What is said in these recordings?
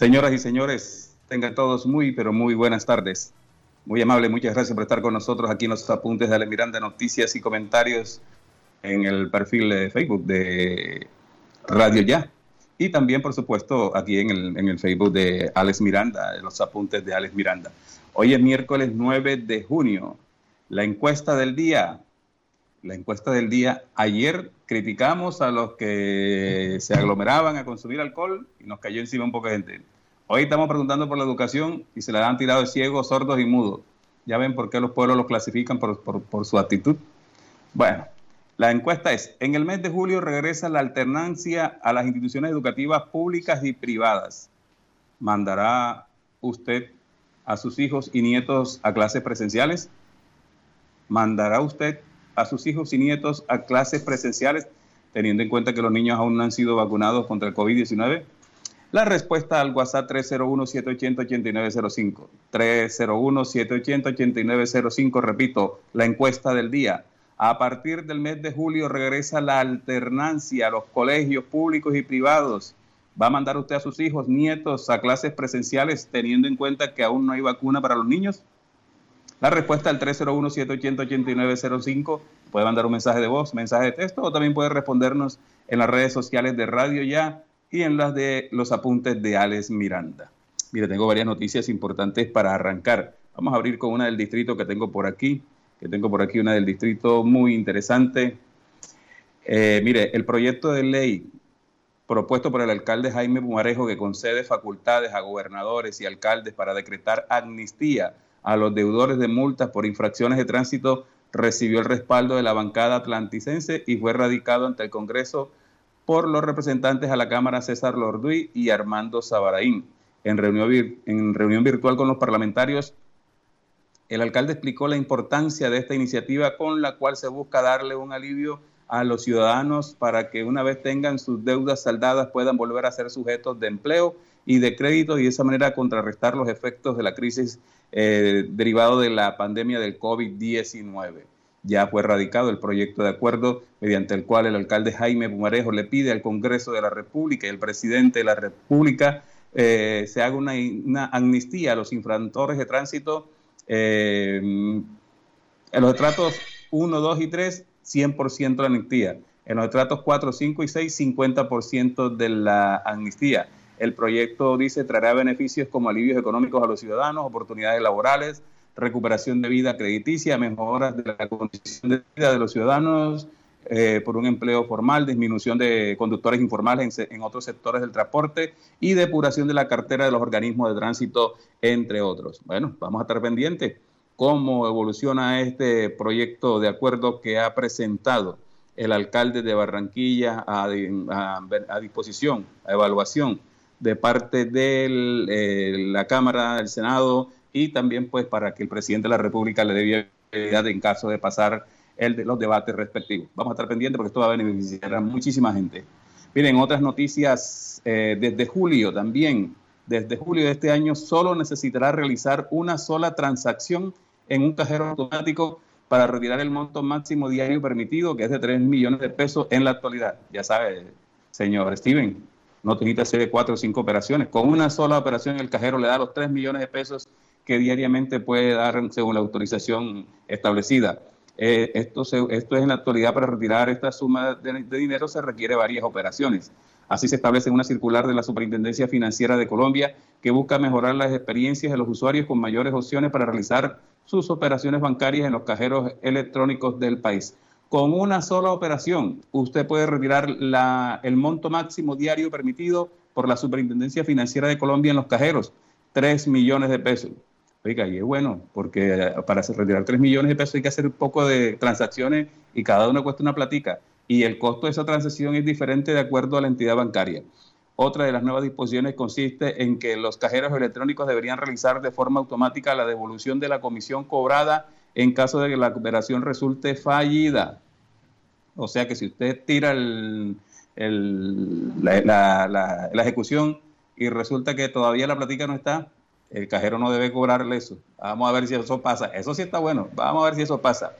Señoras y señores, tengan todos muy, pero muy buenas tardes. Muy amable, muchas gracias por estar con nosotros aquí en los apuntes de Ale Miranda, noticias y comentarios en el perfil de Facebook de Radio Ya. Y también, por supuesto, aquí en el, en el Facebook de Alex Miranda, los apuntes de Alex Miranda. Hoy es miércoles 9 de junio. La encuesta del día. La encuesta del día. Ayer criticamos a los que se aglomeraban a consumir alcohol y nos cayó encima un poco de gente. Hoy estamos preguntando por la educación y se la han tirado de ciegos, sordos y mudos. Ya ven por qué los pueblos los clasifican por, por su actitud. Bueno, la encuesta es, en el mes de julio regresa la alternancia a las instituciones educativas públicas y privadas. ¿Mandará usted a sus hijos y nietos a clases presenciales? ¿Mandará usted a sus hijos y nietos a clases presenciales, teniendo en cuenta que los niños aún no han sido vacunados contra el COVID-19? La respuesta al WhatsApp 301-780-8905. 301-780-8905, repito, la encuesta del día. A partir del mes de julio regresa la alternancia a los colegios públicos y privados. ¿Va a mandar usted a sus hijos, nietos a clases presenciales teniendo en cuenta que aún no hay vacuna para los niños? La respuesta al 301-780-8905 puede mandar un mensaje de voz, mensaje de texto o también puede respondernos en las redes sociales de Radio Ya y en las de los apuntes de Alex Miranda. Mire, tengo varias noticias importantes para arrancar. Vamos a abrir con una del distrito que tengo por aquí, que tengo por aquí una del distrito muy interesante. Eh, mire, el proyecto de ley propuesto por el alcalde Jaime Pumarejo que concede facultades a gobernadores y alcaldes para decretar amnistía a los deudores de multas por infracciones de tránsito recibió el respaldo de la bancada atlanticense y fue radicado ante el Congreso por los representantes a la Cámara César Lorduy y Armando Sabaraín. En reunión, en reunión virtual con los parlamentarios, el alcalde explicó la importancia de esta iniciativa con la cual se busca darle un alivio a los ciudadanos para que una vez tengan sus deudas saldadas puedan volver a ser sujetos de empleo y de crédito y de esa manera contrarrestar los efectos de la crisis eh, derivado de la pandemia del COVID-19 ya fue radicado el proyecto de acuerdo mediante el cual el alcalde Jaime Pumarejo le pide al Congreso de la República y el presidente de la República eh, se haga una, amnistía a los infractores de tránsito eh, en los tratos 1, 2 y 3, 100% de amnistía. En los tratos 4, 5 y 6, 50% de la amnistía. El proyecto dice traerá beneficios como alivios económicos a los ciudadanos, oportunidades laborales, recuperación de vida crediticia, mejoras de la condición de vida de los ciudadanos eh, por un empleo formal, disminución de conductores informales en, otros sectores del transporte y depuración de la cartera de los organismos de tránsito, entre otros. Bueno, vamos a estar pendientes cómo evoluciona este proyecto de acuerdo que ha presentado el alcalde de Barranquilla a, disposición, a evaluación de parte de eh, la Cámara, del Senado y también pues para que el presidente de la República le dé viabilidad en caso de pasar el de los debates respectivos. Vamos a estar pendientes porque esto va a beneficiar a muchísima gente. Miren, otras noticias, eh, desde julio también, desde julio de este año, solo necesitará realizar una sola transacción en un cajero automático para retirar el monto máximo diario permitido, que es de 3 millones de pesos en la actualidad. Ya sabe, señor Steven, no necesita hacer cuatro o cinco operaciones. Con una sola operación el cajero le da los 3 millones de pesos que diariamente puede dar según la autorización establecida. Eh, esto, esto es en la actualidad para retirar esta suma de, dinero se requiere varias operaciones. Así se establece una circular de la Superintendencia Financiera de Colombia que busca mejorar las experiencias de los usuarios con mayores opciones para realizar sus operaciones bancarias en los cajeros electrónicos del país. Con una sola operación, usted puede retirar el monto máximo diario permitido por la Superintendencia Financiera de Colombia en los cajeros, 3 millones de pesos. Oiga, y es bueno, porque eh, para retirar 3 millones de pesos hay que hacer un poco de transacciones y cada uno cuesta una platica. Y el costo de esa transacción es diferente de acuerdo a la entidad bancaria. Otra de las nuevas disposiciones consiste en que los cajeros electrónicos deberían realizar de forma automática la devolución de la comisión cobrada en caso de que la operación resulte fallida. O sea que si usted tira el, la, la ejecución y resulta que todavía la platica no está, el cajero no debe cobrarle eso. Vamos a ver si eso pasa. Eso sí está bueno. Vamos a ver si eso pasa.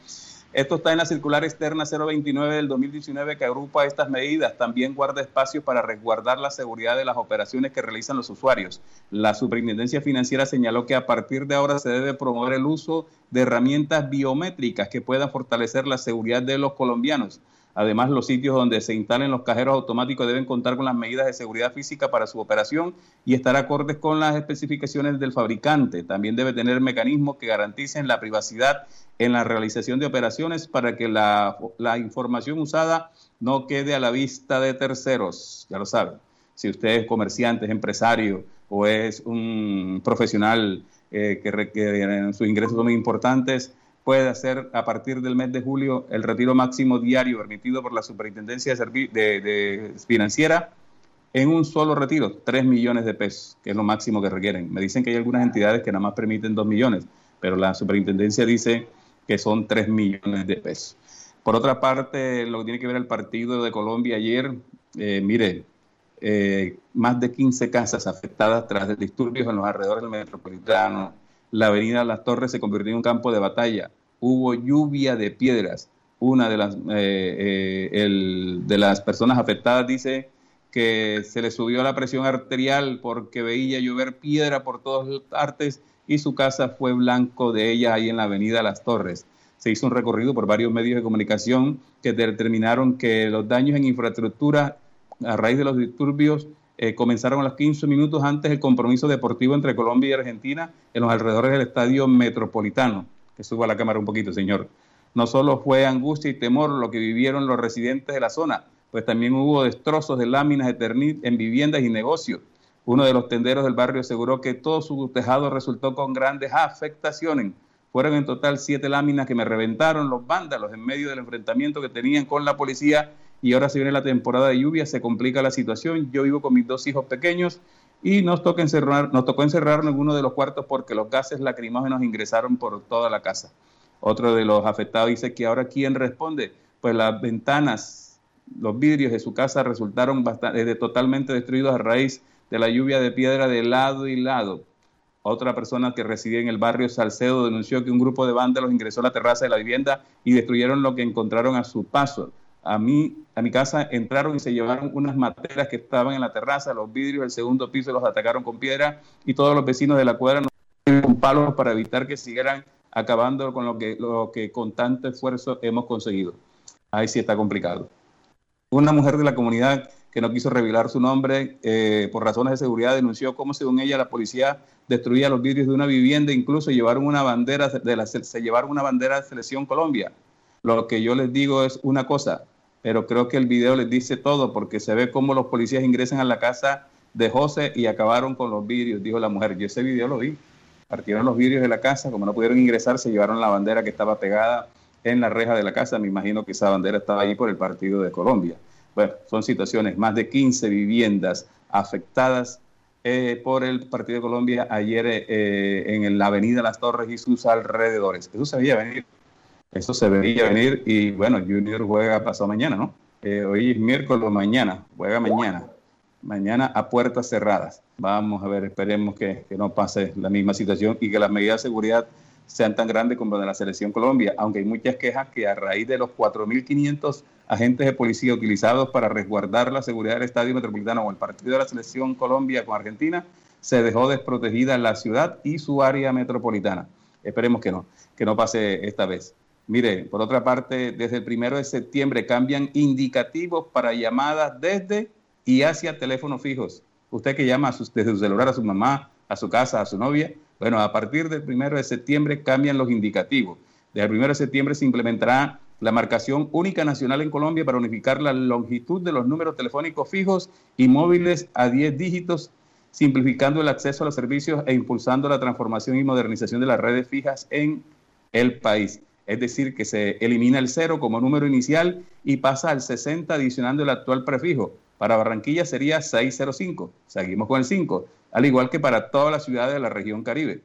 Esto está en la circular externa 029 del 2019 que agrupa estas medidas. También guarda espacios para resguardar la seguridad de las operaciones que realizan los usuarios. La Superintendencia Financiera señaló que a partir de ahora se debe promover el uso de herramientas biométricas que puedan fortalecer la seguridad de los colombianos. Además, los sitios donde se instalen los cajeros automáticos deben contar con las medidas de seguridad física para su operación y estar acordes con las especificaciones del fabricante. También debe tener mecanismos que garanticen la privacidad en la realización de operaciones para que la, información usada no quede a la vista de terceros. Ya lo saben. Si usted es comerciante, es empresario o es un profesional eh, que, que sus ingresos son muy importantes, puede hacer a partir del mes de julio el retiro máximo diario permitido por la Superintendencia de, Financiera en un solo retiro, 3 millones de pesos, que es lo máximo que requieren. Me dicen que hay algunas entidades que nada más permiten 2 millones, pero la Superintendencia dice que son 3 millones de pesos. Por otra parte, lo que tiene que ver el partido de Colombia ayer, eh, mire, eh, más de 15 casas afectadas tras disturbios en los alrededores del metropolitano, la avenida Las Torres se convirtió en un campo de batalla. Hubo lluvia de piedras. Una de las, eh, eh, de las personas afectadas dice que se le subió la presión arterial porque veía llover piedra por todas partes y su casa fue blanco de ella ahí en la avenida Las Torres. Se hizo un recorrido por varios medios de comunicación que determinaron que los daños en infraestructura a raíz de los disturbios eh, comenzaron a los 15 minutos antes el compromiso deportivo entre Colombia y Argentina en los alrededores del estadio metropolitano. Que suba la cámara un poquito, señor. No solo fue angustia y temor lo que vivieron los residentes de la zona, pues también hubo destrozos de láminas de ternit en viviendas y negocios. Uno de los tenderos del barrio aseguró que todo su tejado resultó con grandes afectaciones. Fueron en total siete láminas que me reventaron los vándalos en medio del enfrentamiento que tenían con la policía y ahora se viene la temporada de lluvia, se complica la situación. Yo vivo con mis dos hijos pequeños y nos, toca encerrar, nos tocó encerrar en uno de los cuartos porque los gases lacrimógenos ingresaron por toda la casa. Otro de los afectados dice que ahora quién responde, pues las ventanas, los vidrios de su casa resultaron bastante, totalmente destruidos a raíz de la lluvia de piedra de lado y lado. Otra persona que reside en el barrio Salcedo denunció que un grupo de vándalos ingresó a la terraza de la vivienda y destruyeron lo que encontraron a su paso a mí, a mi casa entraron y se llevaron unas materas que estaban en la terraza, los vidrios del segundo piso los atacaron con piedra y todos los vecinos de la cuadra nos con palos para evitar que siguieran acabando con lo que, lo que con tanto esfuerzo hemos conseguido. Ahí sí está complicado. Una mujer de la comunidad que no quiso revelar su nombre eh, por razones de seguridad denunció cómo según ella la policía destruía los vidrios de una vivienda, incluso llevaron una bandera de la, se llevaron una bandera de Selección Colombia. Lo que yo les digo es una cosa, pero creo que el video les dice todo porque se ve cómo los policías ingresan a la casa de José y acabaron con los vidrios, dijo la mujer. Yo ese video lo vi. Partieron los vidrios de la casa, como no pudieron ingresar, se llevaron la bandera que estaba pegada en la reja de la casa. Me imagino que esa bandera estaba ahí por el partido de Colombia. Bueno, son situaciones, más de 15 viviendas afectadas eh, por el Partido de Colombia ayer eh, en la avenida Las Torres y sus alrededores. Eso se veía venir. Eso se veía venir y bueno, Junior juega pasado mañana, ¿no? Eh, hoy es miércoles, mañana, juega mañana. Mañana a puertas cerradas. Vamos a ver, esperemos que, que no pase la misma situación y que las medidas de seguridad sean tan grandes como de la Selección Colombia, aunque hay muchas quejas que a raíz de los 4.500 agentes de policía utilizados para resguardar la seguridad del Estadio Metropolitano o el partido de la Selección Colombia con Argentina, se dejó desprotegida la ciudad y su área metropolitana. Esperemos que no, que no pase esta vez. Mire, por otra parte, desde el primero de septiembre cambian indicativos para llamadas desde y hacia teléfonos fijos. Usted que llama desde su celular a su mamá, a su casa, a su novia, bueno, a partir del primero de septiembre cambian los indicativos. Desde el primero de septiembre se implementará la marcación única nacional en Colombia para unificar la longitud de los números telefónicos fijos y móviles a 10 dígitos, simplificando el acceso a los servicios e impulsando la transformación y modernización de las redes fijas en el país. Es decir, que se elimina el cero como número inicial y pasa al 60 adicionando el actual prefijo. Para Barranquilla sería 605. Seguimos con el 5, al igual que para todas las ciudades de la región Caribe.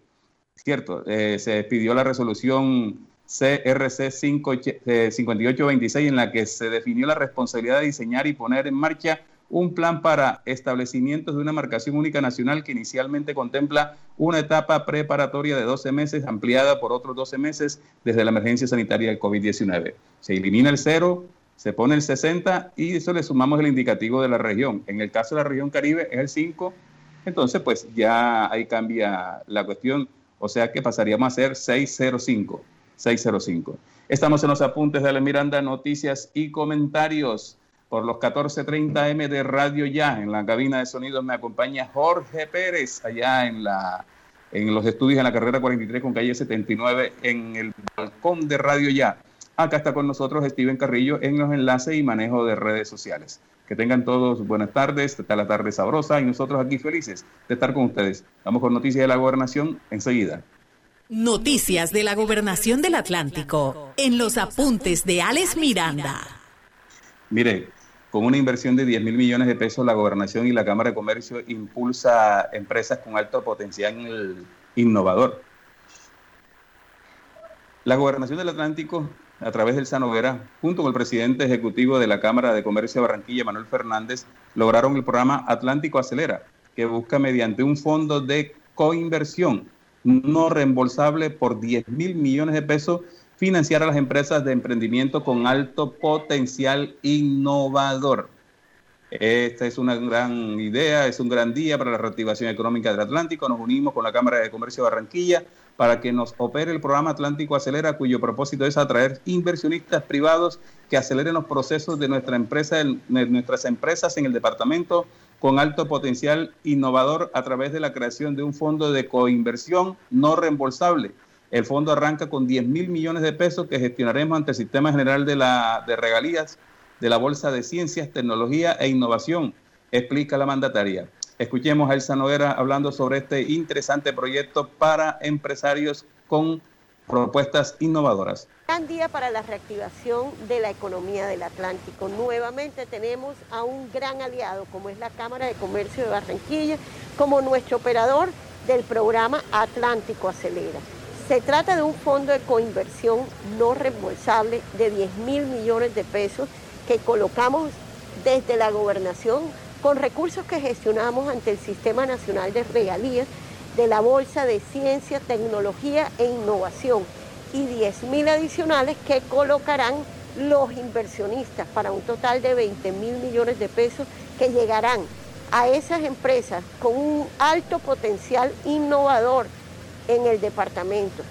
Cierto, eh, se pidió la resolución CRC 5826 en la que se definió la responsabilidad de diseñar y poner en marcha un plan para establecimientos de una marcación única nacional que inicialmente contempla una etapa preparatoria de 12 meses ampliada por otros 12 meses desde la emergencia sanitaria del COVID-19. Se elimina el cero, se pone el 60 y eso le sumamos el indicativo de la región. En el caso de la región Caribe es el 5, entonces pues ya ahí cambia la cuestión, o sea que pasaríamos a ser 605. 605. Estamos en los apuntes de la Miranda, noticias y comentarios por los 14:30 M de Radio Ya. En la cabina de sonido me acompaña Jorge Pérez, allá en, la, en los estudios en la carrera 43 con calle 79, en el balcón de Radio Ya. Acá está con nosotros Steven Carrillo en los enlaces y manejo de redes sociales. Que tengan todos buenas tardes, está la tarde sabrosa y nosotros aquí felices de estar con ustedes. Vamos con noticias de la gobernación enseguida. Noticias de la Gobernación del Atlántico en los apuntes de Alex Miranda. Mire, con una inversión de 10 mil millones de pesos, la Gobernación y la Cámara de Comercio impulsa empresas con alto potencial innovador. La Gobernación del Atlántico, a través del Sanovera, junto con el presidente ejecutivo de la Cámara de Comercio de Barranquilla, Manuel Fernández, lograron el programa Atlántico Acelera, que busca mediante un fondo de coinversión no reembolsable por 10 mil millones de pesos financiar a las empresas de emprendimiento con alto potencial innovador. Esta es una gran idea, es un gran día para la reactivación económica del Atlántico. Nos unimos con la Cámara de Comercio de Barranquilla para que nos opere el programa Atlántico Acelera, cuyo propósito es atraer inversionistas privados que aceleren los procesos de nuestra empresa, nuestras empresas en el departamento con alto potencial innovador a través de la creación de un fondo de coinversión no reembolsable. El fondo arranca con 10 mil millones de pesos que gestionaremos ante el Sistema General de, la, Regalías de la Bolsa de Ciencias, Tecnología e Innovación, explica la mandataria. Escuchemos a Elsa Noguera hablando sobre este interesante proyecto para empresarios con propuestas innovadoras. Gran día para la reactivación de la economía del Atlántico. Nuevamente tenemos a un gran aliado como es la Cámara de Comercio de Barranquilla como nuestro operador del programa Atlántico Acelera. Se trata de un fondo de coinversión no reembolsable de 10 mil millones de pesos que colocamos desde la gobernación con recursos que gestionamos ante el Sistema Nacional de Regalías de la Bolsa de Ciencia, Tecnología e Innovación y 10 mil adicionales que colocarán los inversionistas para un total de 20 mil millones de pesos que llegarán a esas empresas con un alto potencial innovador en el departamento,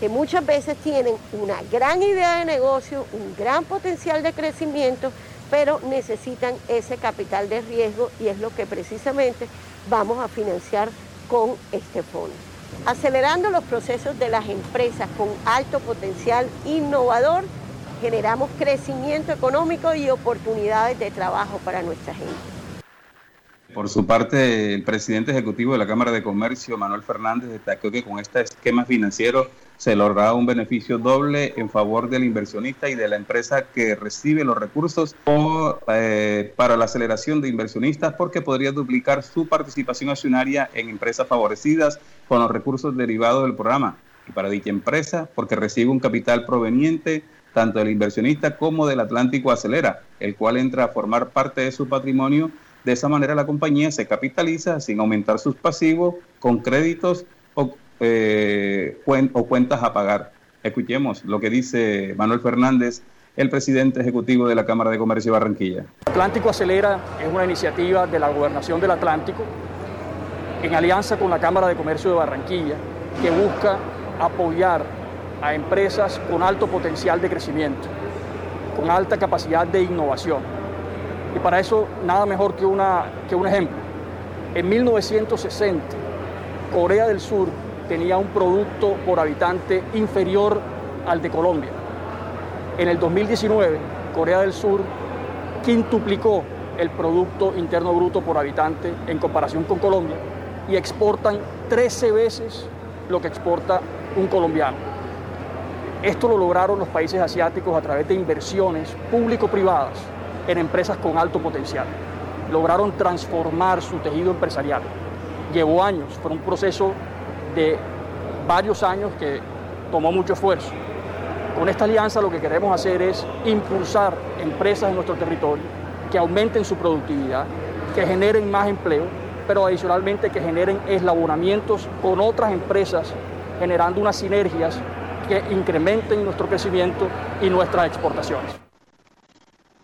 que muchas veces tienen una gran idea de negocio, un gran potencial de crecimiento, pero necesitan ese capital de riesgo y es lo que precisamente vamos a financiar con este fondo. Acelerando los procesos de las empresas con alto potencial innovador, generamos crecimiento económico y oportunidades de trabajo para nuestra gente. Por su parte, el presidente ejecutivo de la Cámara de Comercio, Manuel Fernández, destacó que con este esquema financiero se logrará un beneficio doble en favor del inversionista y de la empresa que recibe los recursos eh, para la aceleración de inversionistas porque podría duplicar su participación accionaria en empresas favorecidas con los recursos derivados del programa. Y para dicha empresa, porque recibe un capital proveniente tanto del inversionista como del Atlántico Acelera, el cual entra a formar parte de su patrimonio. De esa manera la compañía se capitaliza sin aumentar sus pasivos con créditos o eh, o cuentas a pagar. Escuchemos lo que dice Manuel Fernández, el presidente ejecutivo de la Cámara de Comercio de Barranquilla. Atlántico Acelera es una iniciativa de la Gobernación del Atlántico en alianza con la Cámara de Comercio de Barranquilla, que busca apoyar a empresas con alto potencial de crecimiento, con alta capacidad de innovación. Y para eso nada mejor que, una, que un ejemplo. En 1960, Corea del Sur tenía un producto por habitante inferior al de Colombia. En el 2019, Corea del Sur quintuplicó el Producto Interno Bruto por habitante en comparación con Colombia y exportan 13 veces lo que exporta un colombiano. Esto lo lograron los países asiáticos a través de inversiones público-privadas en empresas con alto potencial. Lograron transformar su tejido empresarial. Llevó años, fue un proceso de varios años que tomó mucho esfuerzo. Con esta alianza lo que queremos hacer es impulsar empresas en nuestro territorio que aumenten su productividad, que generen más empleo, pero adicionalmente que generen eslabonamientos con otras empresas, generando unas sinergias que incrementen nuestro crecimiento y nuestras exportaciones.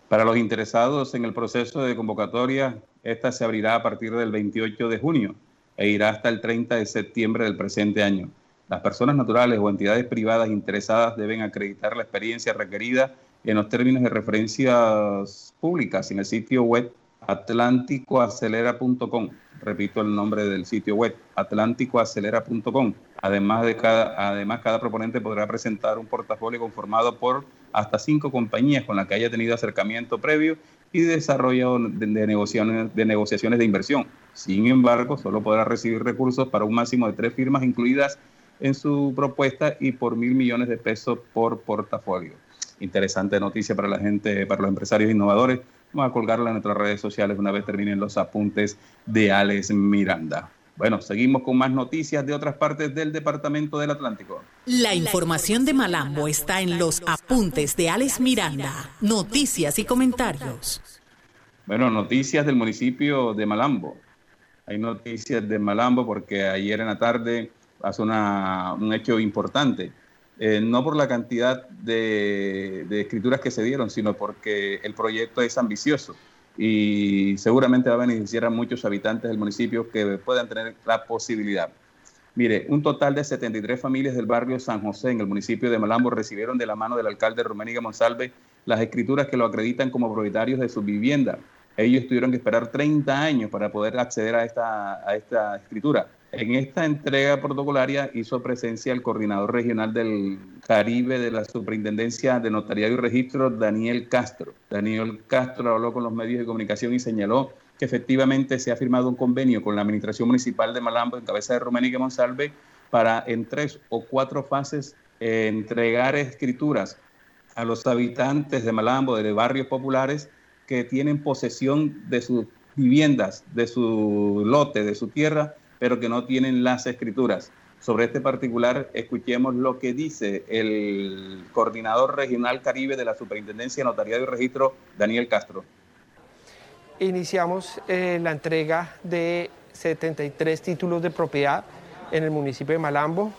Para los interesados en el proceso de convocatoria, esta se abrirá a partir del 28 de junio e irá hasta el 30 de septiembre del presente año. Las personas naturales o entidades privadas interesadas deben acreditar la experiencia requerida en los términos de referencias públicas en el sitio web atlánticoacelera.com. Repito el nombre del sitio web, atlánticoacelera.com. Además, de cada, además, cada proponente podrá presentar un portafolio conformado por hasta cinco compañías con las que haya tenido acercamiento previo y desarrollo de, negociaciones, de negociaciones de inversión. Sin embargo, solo podrá recibir recursos para un máximo de tres firmas incluidas en su propuesta y por mil millones de pesos por portafolio. Interesante noticia para la gente, para los empresarios innovadores. Vamos a colgarla en nuestras redes sociales una vez terminen los apuntes de Alex Miranda. Bueno, seguimos con más noticias de otras partes del Departamento del Atlántico. La información de Malambo está en los apuntes de Alex Miranda. Noticias y comentarios. Bueno, noticias del municipio de Malambo. Hay noticias de Malambo porque ayer en la tarde pasó un hecho importante. Eh, no por la cantidad de, escrituras que se dieron, sino porque el proyecto es ambicioso y seguramente va a beneficiar a muchos habitantes del municipio que puedan tener la posibilidad. Mire, un total de 73 familias del barrio San José en el municipio de Malambo recibieron de la mano del alcalde Roméniga Monsalve las escrituras que lo acreditan como propietarios de su vivienda. Ellos tuvieron que esperar 30 años para poder acceder a esta, a esta escritura. En esta entrega protocolaria hizo presencia el coordinador regional del Caribe de la Superintendencia de Notariado y Registro, Daniel Castro. Daniel Castro habló con los medios de comunicación y señaló que efectivamente se ha firmado un convenio con la Administración Municipal de Malambo en cabeza de Roménica Monsalve para en tres o cuatro fases eh, entregar escrituras a los habitantes de Malambo, de barrios populares que tienen posesión de sus viviendas, de su lote, de su tierra, pero que no tienen las escrituras. Sobre este particular, escuchemos lo que dice el coordinador regional Caribe de la Superintendencia de Notariado y Registro, Daniel Castro. Iniciamos eh, la entrega de 73 títulos de propiedad en el municipio de Malambo.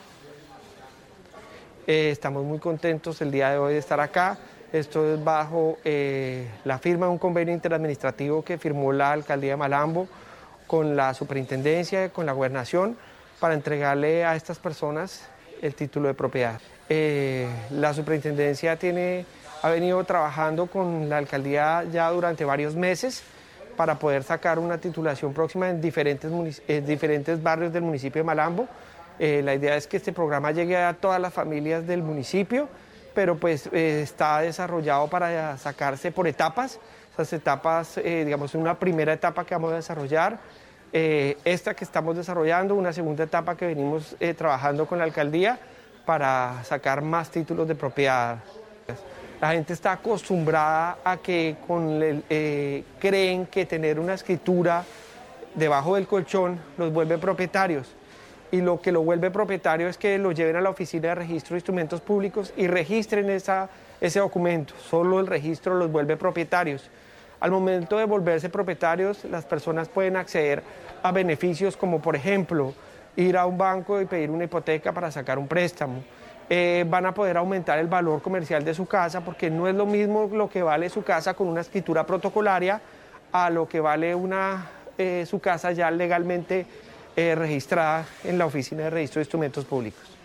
Eh, estamos muy contentos el día de hoy de estar acá. Esto es bajo eh, la firma de un convenio interadministrativo que firmó la alcaldía de Malambo con la superintendencia, con la gobernación, para entregarle a estas personas el título de propiedad. Eh, la superintendencia tiene, ha venido trabajando con la alcaldía ya durante varios meses para poder sacar una titulación próxima en diferentes, diferentes barrios del municipio de Malambo. Eh, la idea es que este programa llegue a todas las familias del municipio, pero pues eh, está desarrollado para sacarse por etapas. Esas etapas, digamos, una primera etapa que vamos a desarrollar eh, esta que estamos desarrollando, una segunda etapa que venimos eh, trabajando con la alcaldía para sacar más títulos de propiedad. La gente está acostumbrada a que eh, creen que tener una escritura debajo del colchón los vuelve propietarios. Y lo que lo vuelve propietario es que lo lleven a la oficina de registro de instrumentos públicos y registren esa, ese documento. Solo el registro los vuelve propietarios. Al momento de volverse propietarios, las personas pueden acceder a beneficios como, por ejemplo, ir a un banco y pedir una hipoteca para sacar un préstamo. Eh, van a poder aumentar el valor comercial de su casa porque no es lo mismo lo que vale su casa con una escritura protocolaria a lo que vale una, eh, su casa ya legalmente eh, registrada en la Oficina de Registro de Instrumentos Públicos.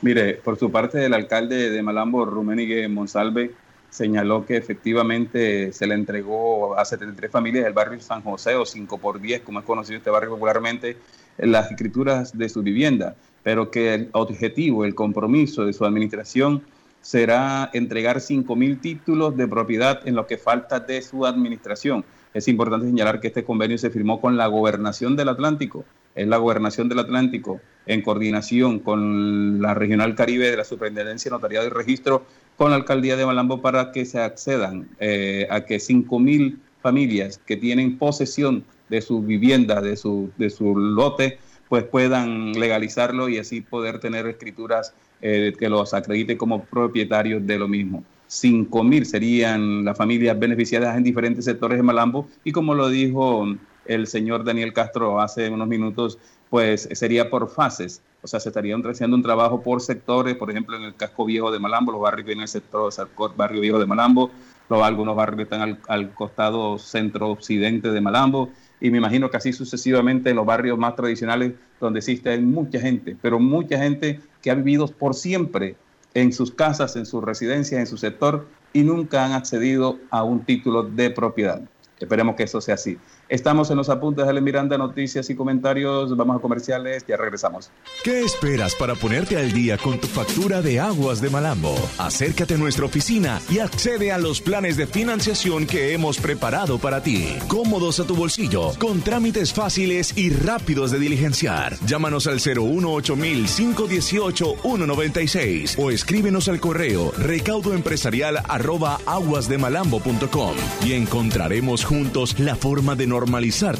Mire, por su parte, el alcalde de Malambo, Ruménigue Monsalve, señaló que efectivamente se le entregó a 73 familias del barrio San José, o 5 por 10, como es conocido este barrio popularmente, las escrituras de su vivienda, pero que el objetivo, el compromiso de su administración será entregar 5 mil títulos de propiedad en lo que falta de su administración. Es importante señalar que este convenio se firmó con la gobernación del Atlántico, es la gobernación del Atlántico, en coordinación con la Regional Caribe de la Superintendencia Notariado y Registro, con la Alcaldía de Malambo, para que se accedan eh, a que 5.000 familias que tienen posesión de su vivienda, de su, de su lote, pues puedan legalizarlo y así poder tener escrituras eh, que los acredite como propietarios de lo mismo. 5.000 serían las familias beneficiadas en diferentes sectores de Malambo y como lo dijo el señor Daniel Castro hace unos minutos, pues sería por fases. O sea, se estaría haciendo un trabajo por sectores, por ejemplo, en el casco viejo de Malambo, los barrios que vienen el sector barrio viejo de Malambo, los, algunos barrios que están al, costado centro-occidente de Malambo, y me imagino que así sucesivamente en los barrios más tradicionales donde existe mucha gente, pero mucha gente que ha vivido por siempre en sus casas, en sus residencias, en su sector y nunca han accedido a un título de propiedad. Esperemos que eso sea así. Estamos en los apuntes de Miranda, noticias y comentarios. Vamos a comerciales, ya regresamos. ¿Qué esperas para ponerte al día con tu factura de aguas de Malambo? Acércate a nuestra oficina y accede a los planes de financiación que hemos preparado para ti. Cómodos a tu bolsillo, con trámites fáciles y rápidos de diligenciar. Llámanos al 018 518 196 o escríbenos al correo recaudoempresarial arroba aguasdemalambo.com y encontraremos juntos la forma de normalizar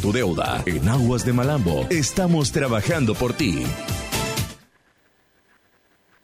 tu deuda. En Aguas de Malambo estamos trabajando por ti.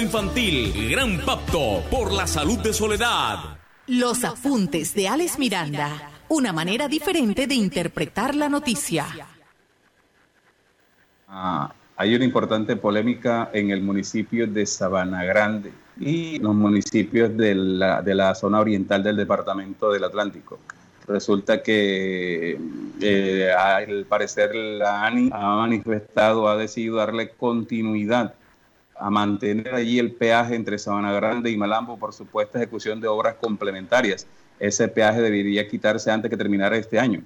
Infantil infantil. Gran pacto por la salud de Soledad. Los apuntes de Alex Miranda. Una manera diferente de interpretar la noticia. Ah, hay una importante polémica en el municipio de Sabana Grande y los municipios de la, de la zona oriental del departamento del Atlántico. Resulta que eh, al parecer la ANI ha manifestado, ha decidido darle continuidad a mantener allí el peaje entre Sabana Grande y Malambo por supuesta ejecución de obras complementarias. Ese peaje debería quitarse antes que terminara este año.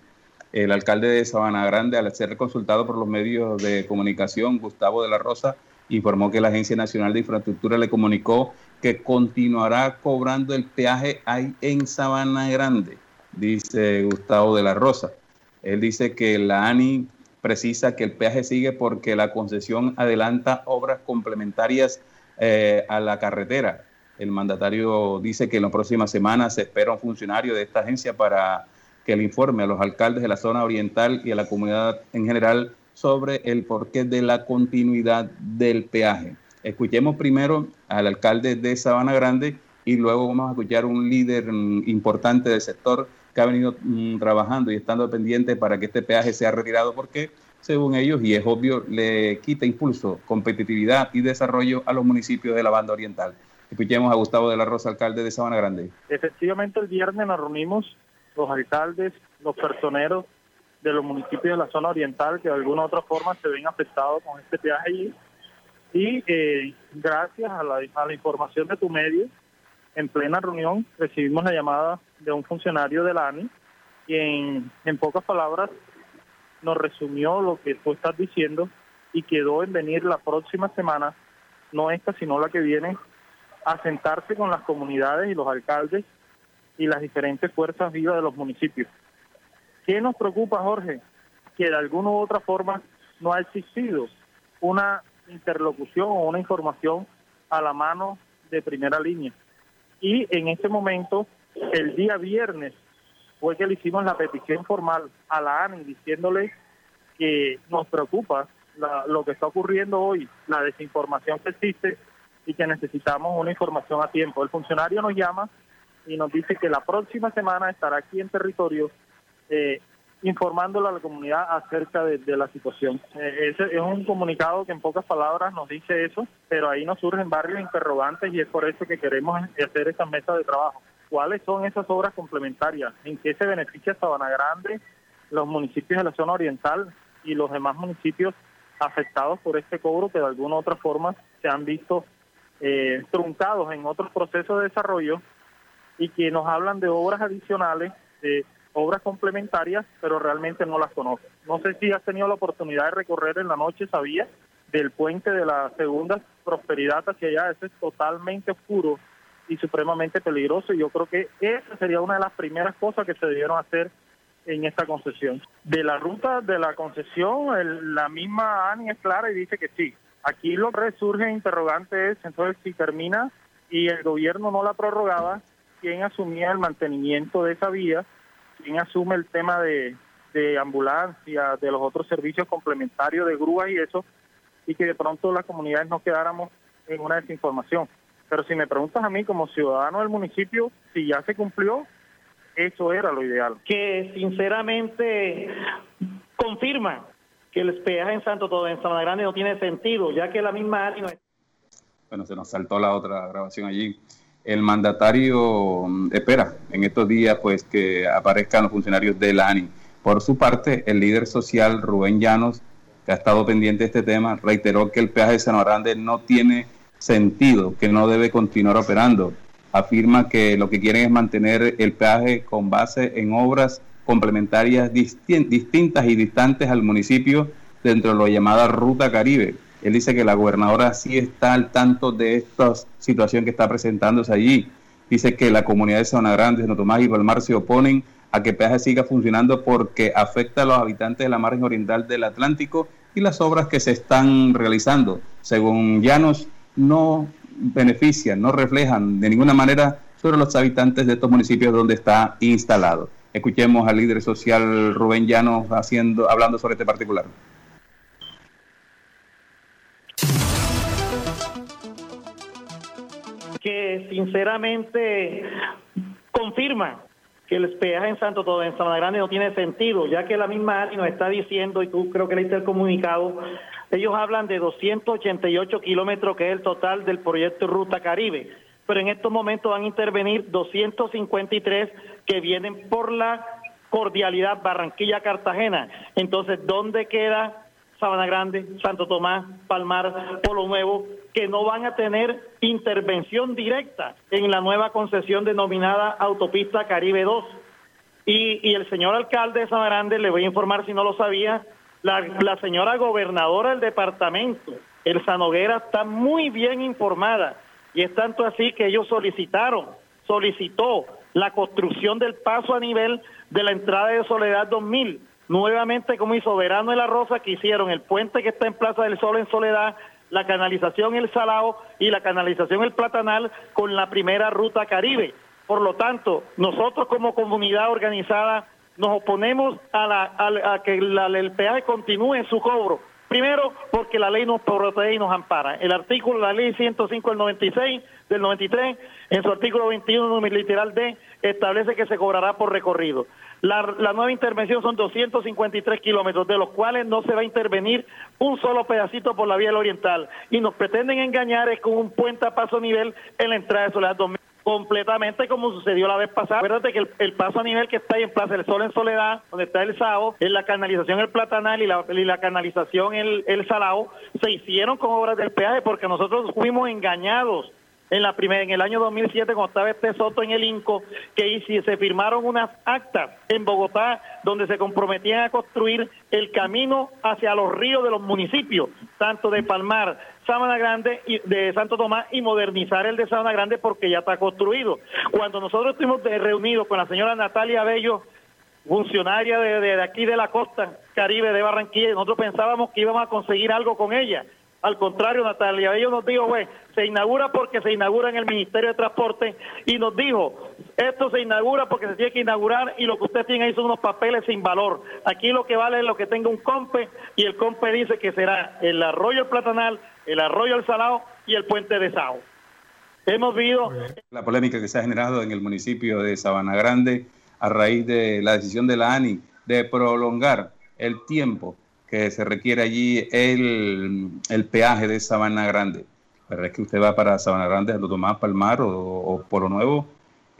El alcalde de Sabana Grande, al ser consultado por los medios de comunicación, Gustavo de la Rosa, informó que la Agencia Nacional de Infraestructura le comunicó que continuará cobrando el peaje ahí en Sabana Grande, dice Gustavo de la Rosa. Él dice que la ANI precisa que el peaje sigue porque la concesión adelanta obras complementarias eh, a la carretera. El mandatario dice que en la próxima semana se espera un funcionario de esta agencia para que le informe a los alcaldes de la zona oriental y a la comunidad en general sobre el porqué de la continuidad del peaje. Escuchemos primero al alcalde de Sabana Grande y luego vamos a escuchar un líder mm, importante del sector que ha venido mm, trabajando y estando pendiente para que este peaje sea retirado porque, según ellos, y es obvio, le quita impulso, competitividad y desarrollo a los municipios de la banda oriental. Escuchemos a Gustavo de la Rosa, alcalde de Sabana Grande. Efectivamente, el viernes nos reunimos los alcaldes, los personeros de los municipios de la zona oriental que de alguna u otra forma se ven afectados con este peaje allí. Y eh, gracias a la, a la información de tu medio, en plena reunión recibimos la llamada de un funcionario de la ANI, quien en pocas palabras nos resumió lo que tú estás diciendo y quedó en venir la próxima semana, no esta, sino la que viene, a sentarse con las comunidades y los alcaldes y las diferentes fuerzas vivas de los municipios. ¿Qué nos preocupa, Jorge? Que de alguna u otra forma no ha existido una interlocución o una información a la mano de primera línea. Y en este momento el día viernes fue que le hicimos la petición formal a la ANI diciéndole que nos preocupa lo que está ocurriendo hoy, la desinformación que existe y que necesitamos una información a tiempo. El funcionario nos llama y nos dice que la próxima semana estará aquí en territorio eh, informándole a la comunidad acerca de, la situación. Eh, es un comunicado que en pocas palabras nos dice eso, pero ahí nos surgen varios interrogantes y es por eso que queremos hacer esta mesa de trabajo. ¿Cuáles son esas obras complementarias? ¿En qué se beneficia Sabana Grande, los municipios de la zona oriental y los demás municipios afectados por este cobro que de alguna u otra forma se han visto eh, truncados en otros procesos de desarrollo y que nos hablan de obras adicionales, obras complementarias, pero realmente no las conocen. No sé si has tenido la oportunidad de recorrer en la noche, sabía, del puente de la segunda prosperidad hacia allá, ese es totalmente oscuro y supremamente peligroso y yo creo que esa sería una de las primeras cosas que se debieron hacer en esta concesión. De la ruta de la concesión, la misma ANI es clara y dice que sí. Aquí lo que resurge interrogante es, entonces, si termina y el gobierno no la prorrogaba, ¿quién asumía el mantenimiento de esa vía? Quién asume el tema de, de ambulancia, de los otros servicios complementarios de grúas y eso, y que de pronto las comunidades no quedáramos en una desinformación. Pero si me preguntas a mí como ciudadano del municipio, si ya se cumplió, eso era lo ideal. Que sinceramente confirma que el peaje en Santo Todo en Sabana Grande no tiene sentido, ya que la misma área Bueno, se nos saltó la otra grabación allí el mandatario mm, espera en estos días pues que aparezcan los funcionarios del ANI. Por su parte, el líder social Rubén Llanos, que ha estado pendiente de este tema, reiteró que el peaje de San Grande no tiene sentido, que no debe continuar operando. Afirma que lo que quieren es mantener el peaje con base en obras complementarias distintas y distantes al municipio dentro de lo llamada Ruta Caribe él dice que la gobernadora sí está al tanto de esta situación que está presentándose allí. Dice que la comunidad de Zona Grande, de Tomás y Palmar se oponen a que Peaje siga funcionando porque afecta a los habitantes de la margen oriental del Atlántico y las obras que se están realizando, según Llanos, no benefician, no reflejan de ninguna manera sobre los habitantes de estos municipios donde está instalado. Escuchemos al líder social Rubén Llanos haciendo, hablando sobre este particular. Que sinceramente confirma que el peaje en Santo Todo en Sabana Grande no tiene sentido, ya que la misma ARI nos está diciendo, y tú creo que leíste el comunicado, ellos hablan de 288 kilómetros, que es el total del proyecto Ruta Caribe, pero en estos momentos van a intervenir 253 que vienen por la cordialidad Barranquilla-Cartagena. Entonces, ¿dónde queda Sabana Grande, Santo Tomás, Palmar, Polo Nuevo, que no van a tener intervención directa en la nueva concesión denominada Autopista Caribe 2. Y, el señor alcalde de Sabana Grande, le voy a informar si no lo sabía, la, la señora gobernadora del departamento, Elsa Noguera, está muy bien informada. Y es tanto así que ellos solicitaron, solicitó la construcción del paso a nivel de la entrada de Soledad 2000 nuevamente como hizo Verano de la Rosa, que hicieron el puente que está en Plaza del Sol en Soledad, la canalización El Salao y la canalización El Platanal con la primera ruta Caribe. Por lo tanto, nosotros como comunidad organizada nos oponemos a, la, que el peaje continúe en su cobro. Primero, porque la ley nos protege y nos ampara. El artículo de la ley 105 del 96, del 93, en su artículo 21, literal D, establece que se cobrará por recorrido. La, nueva intervención son 253 kilómetros, de los cuales no se va a intervenir un solo pedacito por la vía oriental. Y nos pretenden engañar es con un puente a paso nivel en la entrada de Soledad 2000 completamente como sucedió la vez pasada. Acuérdate que el, paso a nivel que está ahí en Plaza del Sol en Soledad, donde está el SAO, en la canalización El Platanal y la, y la canalización El, el Salao, se hicieron con obras del peaje porque nosotros fuimos engañados en la primera, en el año 2007 cuando estaba este Soto en el INCO, que se firmaron unas actas en Bogotá donde se comprometían a construir el camino hacia los ríos de los municipios, tanto de Palmar, Sabana Grande y de Santo Tomás y modernizar el de Sabana Grande porque ya está construido. Cuando nosotros estuvimos reunidos con la señora Natalia Bello, funcionaria de, de aquí de la costa caribe de Barranquilla, nosotros pensábamos que íbamos a conseguir algo con ella Al contrario, Natalia, ellos nos dijo, güey, se inaugura porque se inaugura en el Ministerio de Transporte y nos dijo, esto se inaugura porque se tiene que inaugurar y lo que usted tiene ahí son unos papeles sin valor. Aquí lo que vale es lo que tenga un COMPE y el COMPE dice que será el arroyo El Platanal, el arroyo El Salado y el puente de Sao. Hemos visto la polémica que se ha generado en el municipio de Sabana Grande a raíz de la decisión de la ANI de prolongar el tiempo que se requiere allí el, peaje de Sabana Grande. La verdad es que usted va para Sabana Grande, lo Tomás Palmar o, o Polo Nuevo,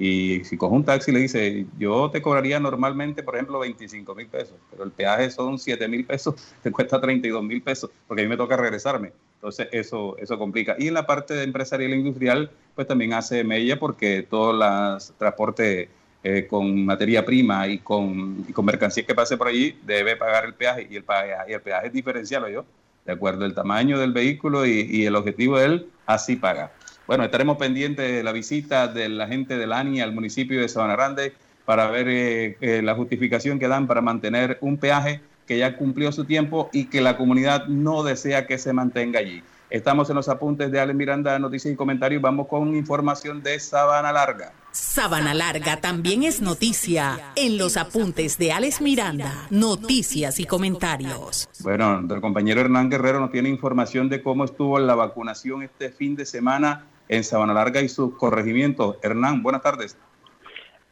y si coge un taxi le dice, yo te cobraría normalmente, por ejemplo, 25 mil pesos, pero el peaje son 7 mil pesos, te cuesta 32 mil pesos, porque a mí me toca regresarme. Entonces eso, eso complica. Y en la parte empresarial e industrial, pues también hace mella porque todos los transportes eh, con materia prima y con, y con mercancías que pase por allí debe pagar el peaje y el peaje, y el peaje es diferencial, yo, de acuerdo al tamaño del vehículo y, el objetivo de él, así paga. Bueno, estaremos pendientes de la visita de la gente del ANI al municipio de Sabana Grande para ver eh, eh, la justificación que dan para mantener un peaje que ya cumplió su tiempo y que la comunidad no desea que se mantenga allí. Estamos en los apuntes de Ale Miranda, noticias y comentarios. Vamos con información de Sabana Larga. Sabana Larga también es noticia en los apuntes de Alex Miranda, noticias y comentarios. Bueno, el compañero Hernán Guerrero nos tiene información de cómo estuvo la vacunación este fin de semana en Sabana Larga y sus corregimientos. Hernán, buenas tardes.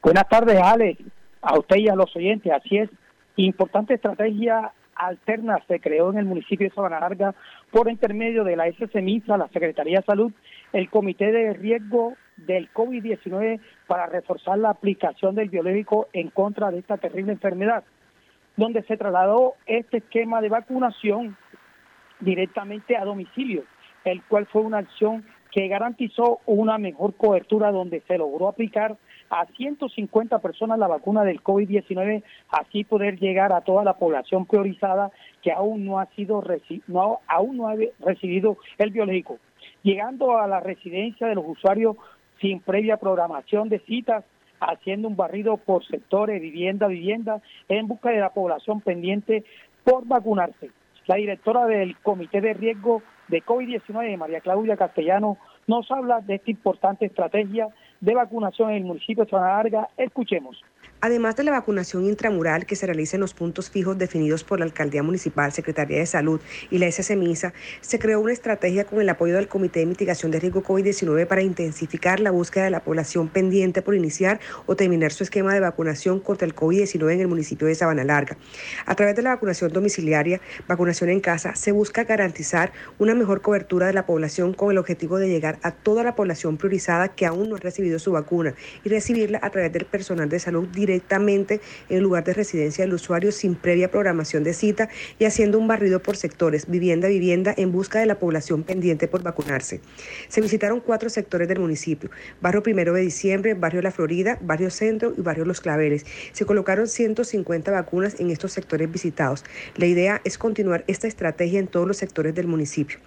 Buenas tardes, Alex, a usted y a los oyentes. Así es, importante estrategia alterna se creó en el municipio de Sabana Larga por intermedio de la SSMISA, la Secretaría de Salud, el Comité de Riesgo del COVID-19 para reforzar la aplicación del biológico en contra de esta terrible enfermedad, donde se trasladó este esquema de vacunación directamente a domicilio, el cual fue una acción que garantizó una mejor cobertura donde se logró aplicar a 150 personas la vacuna del COVID-19, así poder llegar a toda la población priorizada que aún no ha sido no, aún no ha recibido el biológico, llegando a la residencia de los usuarios sin previa programación de citas, haciendo un barrido por sectores, vivienda, vivienda, en busca de la población pendiente por vacunarse. La directora del Comité de Riesgo de COVID-19, María Claudia Castellano, nos habla de esta importante estrategia de vacunación en el municipio de Zona Larga. Escuchemos. Además de la vacunación intramural que se realiza en los puntos fijos definidos por la Alcaldía Municipal, Secretaría de Salud y la SSMISA, se creó una estrategia con el apoyo del Comité de Mitigación de Riesgo COVID-19 para intensificar la búsqueda de la población pendiente por iniciar o terminar su esquema de vacunación contra el COVID-19 en el municipio de Sabana Larga. A través de la vacunación domiciliaria, vacunación en casa, se busca garantizar una mejor cobertura de la población con el objetivo de llegar a toda la población priorizada que aún no ha recibido su vacuna y recibirla a través del personal de salud directamente en el lugar de residencia del usuario sin previa programación de cita y haciendo un barrido por sectores, vivienda a vivienda, en busca de la población pendiente por vacunarse. Se visitaron cuatro sectores del municipio, Barrio Primero de Diciembre, Barrio La Florida, Barrio Centro y Barrio Los Claveles. Se colocaron 150 vacunas en estos sectores visitados. La idea es continuar esta estrategia en todos los sectores del municipio.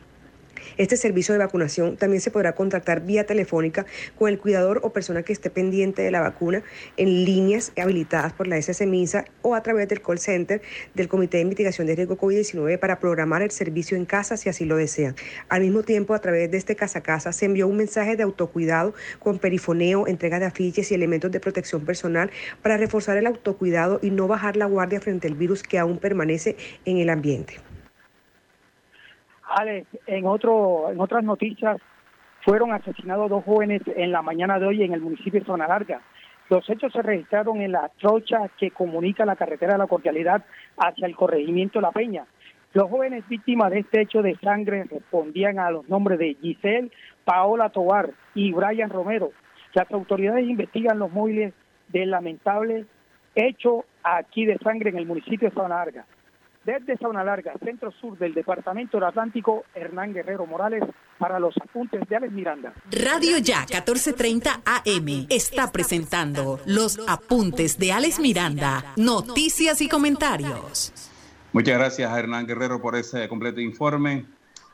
Este servicio de vacunación también se podrá contratar vía telefónica con el cuidador o persona que esté pendiente de la vacuna en líneas habilitadas por la SSMISA o a través del call center del Comité de Mitigación de Riesgo COVID-19 para programar el servicio en casa si así lo desean. Al mismo tiempo, a través de este casa a casa se envió un mensaje de autocuidado con perifoneo, entrega de afiches y elementos de protección personal para reforzar el autocuidado y no bajar la guardia frente al virus que aún permanece en el ambiente. Alex, en, otro, en otras noticias, fueron asesinados dos jóvenes en la mañana de hoy en el municipio de Zona Larga. Los hechos se registraron en la trocha que comunica la carretera de la cordialidad hacia el corregimiento La Peña. Los jóvenes víctimas de este hecho de sangre respondían a los nombres de Giselle, Paola Tobar y Brian Romero. Las autoridades investigan los móviles del lamentable hecho aquí de sangre en el municipio de Zona Larga. Desde Sauna Larga, centro sur del Departamento del Atlántico, Hernán Guerrero Morales, para los apuntes de Alex Miranda. Radio Ya 1430 AM está presentando los apuntes de Alex Miranda, noticias y comentarios. Muchas gracias a Hernán Guerrero por ese completo informe.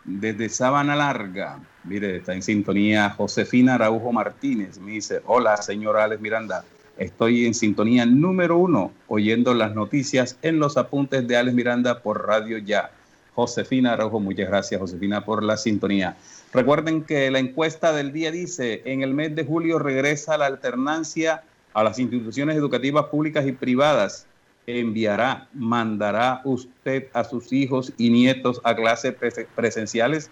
Desde Sabana Larga, mire, está en sintonía Josefina Araujo Martínez. Me dice, hola, señora Alex Miranda. Estoy en sintonía número uno, oyendo las noticias en los apuntes de Alex Miranda por Radio Ya. Josefina Araujo. Muchas gracias, Josefina, por la sintonía. Recuerden que la encuesta del día dice, en el mes de julio regresa la alternancia a las instituciones educativas públicas y privadas. ¿Enviará, mandará usted a sus hijos y nietos a clases presenciales?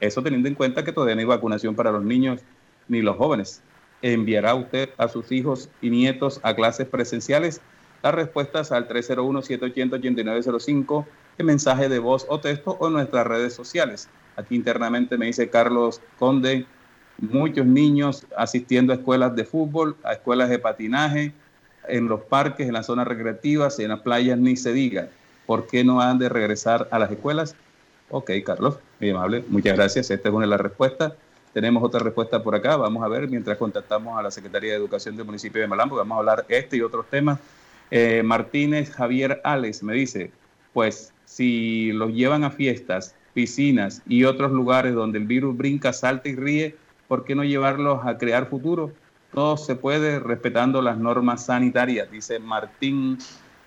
Eso teniendo en cuenta que todavía no hay vacunación para los niños ni los jóvenes. ¿Enviará usted a sus hijos y nietos a clases presenciales? Las respuestas al 301-780-8905, en mensaje de voz o texto o en nuestras redes sociales. Aquí internamente me dice Carlos Conde, muchos niños asistiendo a escuelas de fútbol, a escuelas de patinaje, en los parques, en las zonas recreativas, en las playas, ni se diga. ¿Por qué no han de regresar a las escuelas? Ok, Carlos, muy amable, muchas gracias. Esta es una de las respuestas. Tenemos otra respuesta por acá. Vamos a ver mientras contactamos a la Secretaría de Educación del municipio de Malambo. Vamos a hablar este y otros temas. Eh, Martínez Javier Alex me dice, pues si los llevan a fiestas, piscinas y otros lugares donde el virus brinca, salta y ríe, ¿por qué no llevarlos a crear futuro? Todo se puede respetando las normas sanitarias, dice Martín,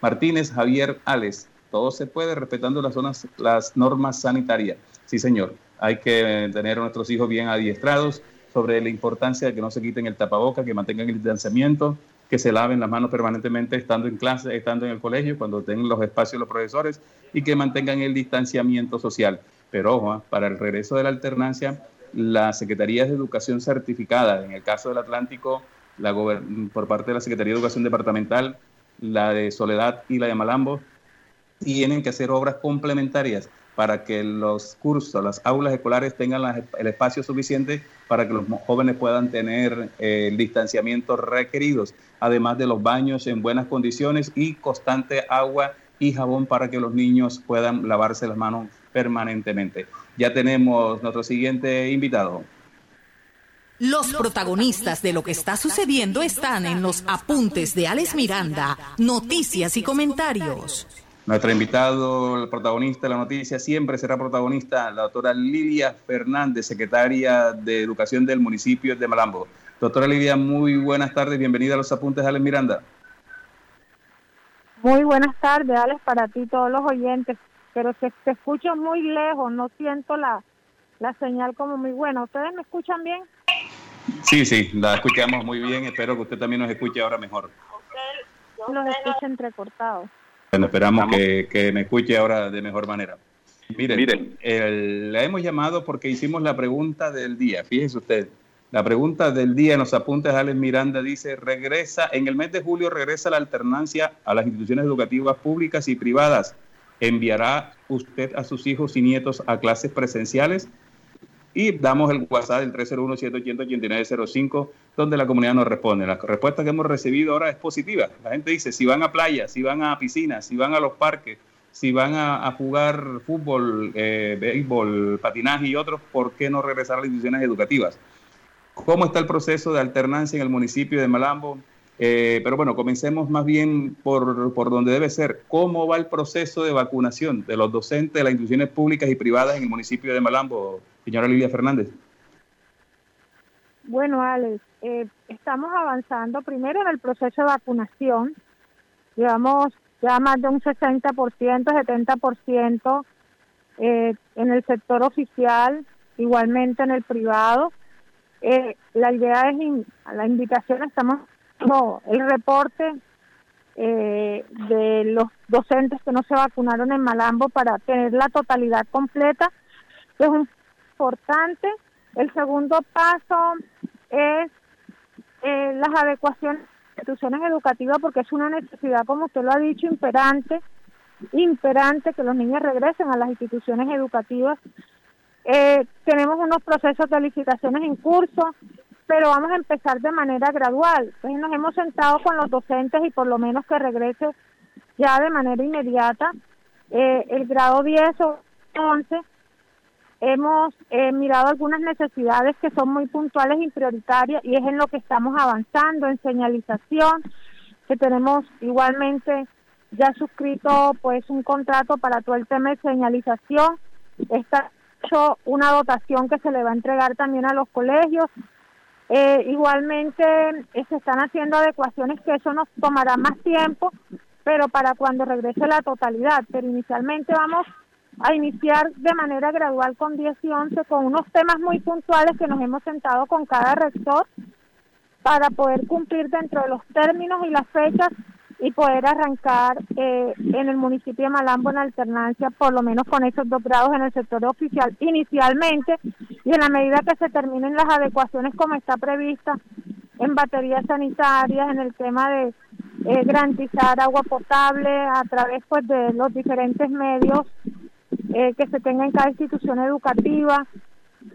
Martínez Javier Alex. Todo se puede respetando las, zonas, las normas sanitarias. Sí, señor hay que tener a nuestros hijos bien adiestrados sobre la importancia de que no se quiten el tapaboca, que mantengan el distanciamiento, que se laven las manos permanentemente estando en clase, estando en el colegio, cuando tengan los espacios los profesores y que mantengan el distanciamiento social. Pero ojo, ¿ah? para el regreso de la alternancia, las secretarías de educación certificada, en el caso del Atlántico, la por parte de la Secretaría de Educación Departamental, la de Soledad y la de Malambo, tienen que hacer obras complementarias para que los cursos, las aulas escolares tengan el espacio suficiente para que los jóvenes puedan tener eh, el distanciamiento requeridos, además de los baños en buenas condiciones y constante agua y jabón para que los niños puedan lavarse las manos permanentemente. Ya tenemos nuestro siguiente invitado. Los protagonistas de lo que está sucediendo están en los apuntes de Alex Miranda, noticias y comentarios. Nuestro invitado, el protagonista de la noticia, siempre será protagonista, la doctora Lilia Fernández, secretaria de Educación del municipio de Malambo. Doctora Lilia, muy buenas tardes, bienvenida a los apuntes de Alex Miranda. Muy buenas tardes, Alex, para ti todos los oyentes, pero se te escucho muy lejos, no siento la, la señal como muy buena. ¿Ustedes me escuchan bien? Sí, sí, la escuchamos muy bien, espero que usted también nos escuche ahora mejor. Los escucho entrecortados. Bueno, esperamos que, me escuche ahora de mejor manera. Miren, la hemos llamado porque hicimos la pregunta del día. Fíjese usted, la pregunta del día en los apuntes de Alex Miranda dice, regresa, en el mes de julio regresa la alternancia a las instituciones educativas públicas y privadas. ¿Enviará usted a sus hijos y nietos a clases presenciales? Y damos el WhatsApp del 301-780-8905, donde la comunidad nos responde. La respuesta que hemos recibido ahora es positiva. La gente dice, si van a playas, si van a piscinas, si van a los parques, si van a, jugar fútbol, eh, béisbol, patinaje y otros, ¿por qué no regresar a las instituciones educativas? ¿Cómo está el proceso de alternancia en el municipio de Malambo? Eh, pero bueno, comencemos más bien por, por donde debe ser. ¿Cómo va el proceso de vacunación de los docentes de las instituciones públicas y privadas en el municipio de Malambo, señora Lilia Fernández? Bueno, Alex, eh, estamos avanzando primero en el proceso de vacunación. Llevamos ya más de un 60%, 70% eh, en el sector oficial, igualmente en el privado. Eh, la idea es, la invitación, estamos no, el reporte eh, de los docentes que no se vacunaron en Malambo para tener la totalidad completa, es importante. El segundo paso es eh, las adecuaciones de instituciones educativas porque es una necesidad, como usted lo ha dicho, imperante, imperante que los niños regresen a las instituciones educativas. Eh, tenemos unos procesos de licitaciones en curso, pero vamos a empezar de manera gradual. Entonces nos hemos sentado con los docentes y por lo menos que regrese ya de manera inmediata eh, el grado 10 o 11. Hemos eh, mirado algunas necesidades que son muy puntuales y prioritarias y es en lo que estamos avanzando, en señalización, que tenemos igualmente ya suscrito pues un contrato para todo el tema de señalización. Está hecho una dotación que se le va a entregar también a los colegios eh, igualmente eh, se están haciendo adecuaciones que eso nos tomará más tiempo, pero para cuando regrese la totalidad. Pero inicialmente vamos a iniciar de manera gradual con 10 y 11 con unos temas muy puntuales que nos hemos sentado con cada rector para poder cumplir dentro de los términos y las fechas y poder arrancar eh, en el municipio de Malambo en alternancia, por lo menos con esos dos grados en el sector oficial inicialmente y en la medida que se terminen las adecuaciones como está prevista en baterías sanitarias, en el tema de eh, garantizar agua potable a través pues de los diferentes medios eh, que se tenga en cada institución educativa,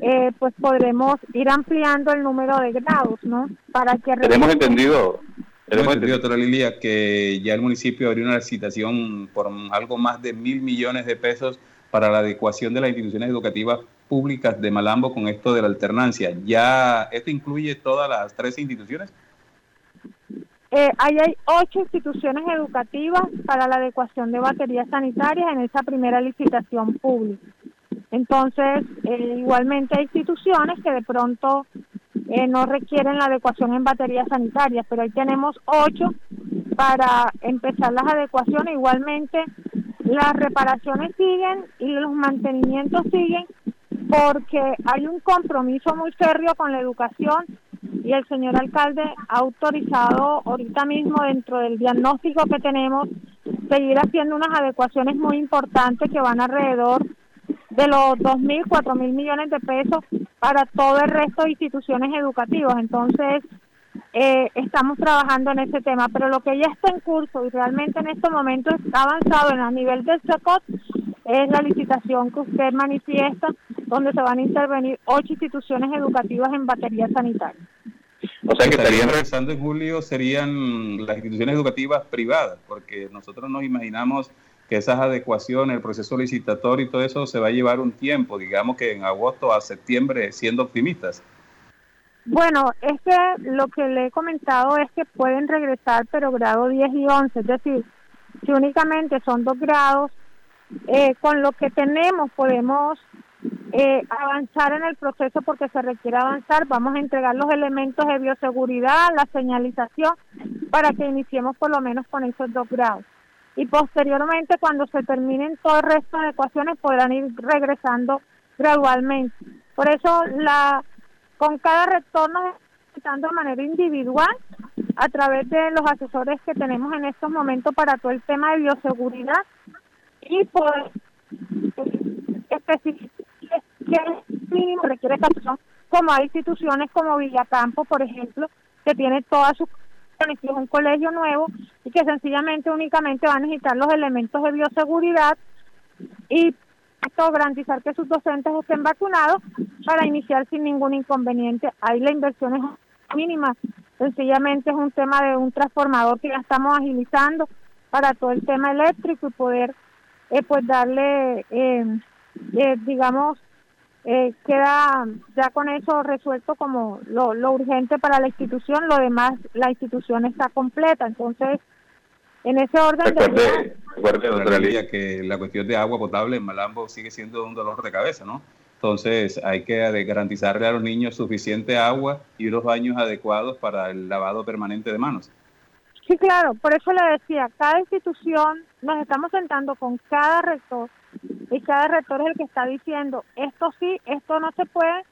eh, pues podremos ir ampliando el número de grados, ¿no? Para que tenemos entendido, tenemos entendido, doctora Lilia, que ya el municipio abrió una licitación por algo más de mil millones de pesos para la adecuación de las instituciones educativas públicas de Malambo con esto de la alternancia. ¿Ya esto incluye todas las tres instituciones? Eh, ahí hay ocho instituciones educativas para la adecuación de baterías sanitarias en esa primera licitación pública. Entonces, eh, igualmente hay instituciones que de pronto eh, no requieren la adecuación en baterías sanitarias, pero ahí tenemos ocho para empezar las adecuaciones. Igualmente, las reparaciones siguen y los mantenimientos siguen porque hay un compromiso muy serio con la educación y el señor alcalde ha autorizado ahorita mismo dentro del diagnóstico que tenemos seguir haciendo unas adecuaciones muy importantes que van alrededor de los 2.000, 4.000 millones de pesos para todo el resto de instituciones educativas. Entonces, eh, estamos trabajando en ese tema, pero lo que ya está en curso y realmente en estos momentos está avanzado en a nivel del SECOT es la licitación que usted manifiesta, donde se van a intervenir ocho instituciones educativas en batería sanitaria. O sea que estarían regresando en julio serían las instituciones educativas privadas, porque nosotros nos imaginamos que esas adecuaciones, el proceso licitatorio y todo eso se va a llevar un tiempo, digamos que en agosto a septiembre, siendo optimistas. Bueno, es que lo que le he comentado es que pueden regresar, pero grado 10 y 11, es decir, si únicamente son dos grados, eh, con lo que tenemos podemos eh, avanzar en el proceso porque se requiere avanzar. Vamos a entregar los elementos de bioseguridad, la señalización, para que iniciemos por lo menos con esos dos grados. Y posteriormente, cuando se terminen todo el resto de ecuaciones, podrán ir regresando gradualmente. Por eso, la con cada rector nos estamos de manera individual a través de los asesores que tenemos en estos momentos para todo el tema de bioseguridad y poder especificar mínimo requiere como hay instituciones como Villacampo, por ejemplo, que tiene toda su es un colegio nuevo y que sencillamente únicamente va a necesitar los elementos de bioseguridad y esto garantizar que sus docentes estén vacunados para iniciar sin ningún inconveniente. Ahí la inversión es mínima, sencillamente es un tema de un transformador que ya estamos agilizando para todo el tema eléctrico y poder eh, pues darle, eh, eh, digamos, eh, queda ya con eso resuelto como lo, lo urgente para la institución, lo demás la institución está completa, entonces en ese orden recuerde, recuerde que la cuestión de agua potable en Malambo sigue siendo un dolor de cabeza, ¿no? Entonces hay que garantizarle a los niños suficiente agua y unos baños adecuados para el lavado permanente de manos. Sí, claro, por eso le decía, cada institución, nos estamos sentando con cada rector y cada rector es el que está diciendo esto sí, esto no se puede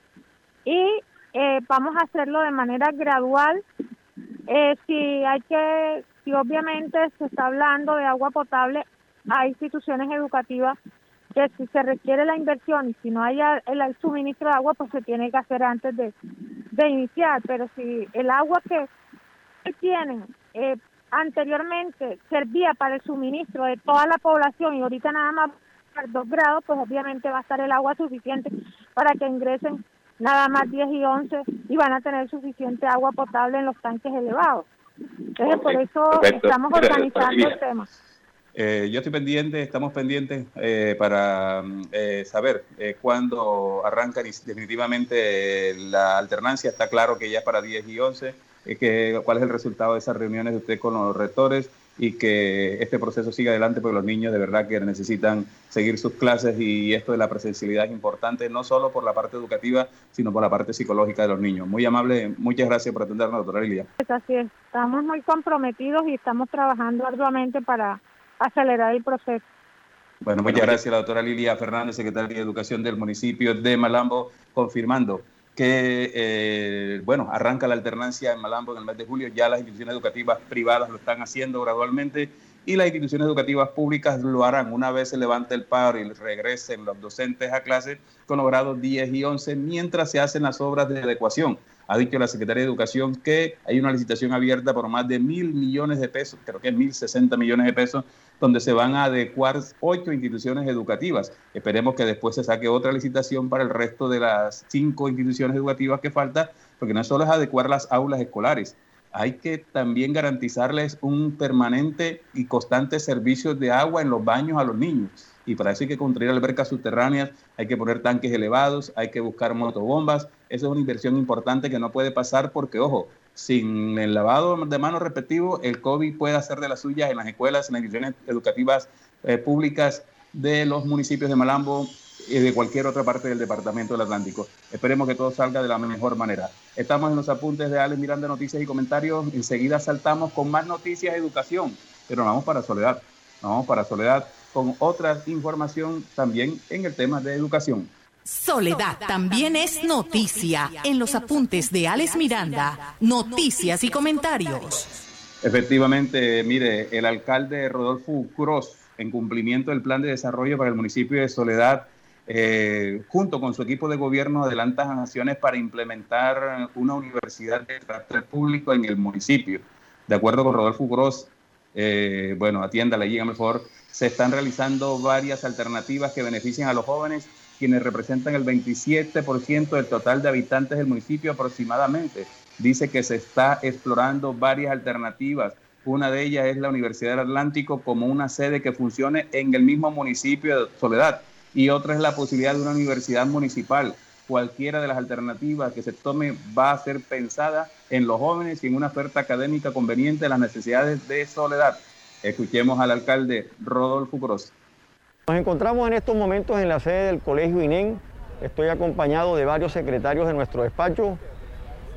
y eh, vamos a hacerlo de manera gradual. Eh, si hay que, si obviamente se está hablando de agua potable, hay instituciones educativas que si se requiere la inversión y si no hay el, suministro de agua, pues se tiene que hacer antes de, de iniciar. Pero si el agua que tienen eh, anteriormente servía para el suministro de toda la población y ahorita nada más dos grados, pues obviamente va a estar el agua suficiente para que ingresen nada más 10 y 11 y van a tener suficiente agua potable en los tanques elevados. Entonces, por eso estamos organizando el tema. Eh, yo estoy pendiente, estamos pendientes eh, para eh, saber cuándo arranca definitivamente la alternancia. Está claro que ya es para 10 y 11. Que, ¿Cuál es el resultado de esas reuniones de usted con los rectores? Y que este proceso siga adelante porque los niños de verdad que necesitan seguir sus clases y esto de la presencialidad es importante no solo por la parte educativa, sino por la parte psicológica de los niños. Muy amable, muchas gracias por atendernos, doctora Lilia. Pues así es, estamos muy comprometidos y estamos trabajando arduamente para acelerar el proceso. Bueno, muchas gracias la doctora Lilia Fernández, secretaria de Educación del municipio de Malambo, confirmando que, eh, bueno, arranca la alternancia en Malambo en el mes de julio, ya las instituciones educativas privadas lo están haciendo gradualmente y las instituciones educativas públicas lo harán una vez se levante el paro y regresen los docentes a clase con los grados 10 y 11 mientras se hacen las obras de adecuación. Ha dicho la Secretaría de Educación que hay una licitación abierta por más de mil millones de pesos, creo que es mil sesenta millones de pesos, donde se van a adecuar ocho instituciones educativas. Esperemos que después se saque otra licitación para el resto de las cinco instituciones educativas que falta, porque no solo es adecuar las aulas escolares, hay que también garantizarles un permanente y constante servicio de agua en los baños a los niños. Y para eso hay que construir albercas subterráneas, hay que poner tanques elevados, hay que buscar motobombas. Esa es una inversión importante que no puede pasar porque, ojo, sin el lavado de manos respectivo, el COVID puede hacer de las suyas en las escuelas, en las instituciones educativas eh, públicas de los municipios de Malambo, y de cualquier otra parte del Departamento del Atlántico. Esperemos que todo salga de la mejor manera. Estamos en los apuntes de Alex Miranda, noticias y comentarios. Enseguida saltamos con más noticias de educación, pero vamos para Soledad. vamos para Soledad con otra información también en el tema de educación. Soledad también es noticia en los apuntes de Alex Miranda, noticias y comentarios. Efectivamente, mire, el alcalde Rodolfo Cruz, en cumplimiento del plan de desarrollo para el municipio de Soledad, eh, junto con su equipo de gobierno, adelantan acciones para implementar una universidad de carácter público en el municipio. De acuerdo con Rodolfo Gross, eh, bueno, atiéndale, llega mejor, se están realizando varias alternativas que benefician a los jóvenes, quienes representan el 27% del total de habitantes del municipio aproximadamente. Dice que se está explorando varias alternativas. Una de ellas es la Universidad del Atlántico como una sede que funcione en el mismo municipio de Soledad y otra es la posibilidad de una universidad municipal. Cualquiera de las alternativas que se tome va a ser pensada en los jóvenes y en una oferta académica conveniente a las necesidades de Soledad. Escuchemos al alcalde Rodolfo Cruz. Nos encontramos en estos momentos en la sede del Colegio INEN. Estoy acompañado de varios secretarios de nuestro despacho.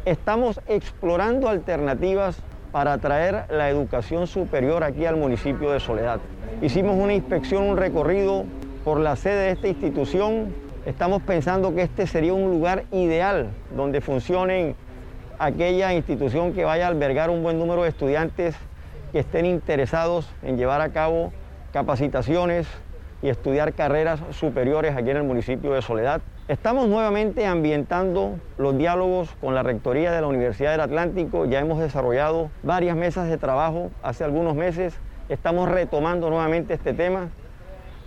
Estamos explorando alternativas para traer la educación superior aquí al municipio de Soledad. Hicimos una inspección, un recorrido por la sede de esta institución. Estamos pensando que este sería un lugar ideal donde funcione aquella institución que vaya a albergar un buen número de estudiantes que estén interesados en llevar a cabo capacitaciones y estudiar carreras superiores aquí en el municipio de Soledad. Estamos nuevamente ambientando los diálogos con la Rectoría de la Universidad del Atlántico. Ya hemos desarrollado varias mesas de trabajo hace algunos meses. Estamos retomando nuevamente este tema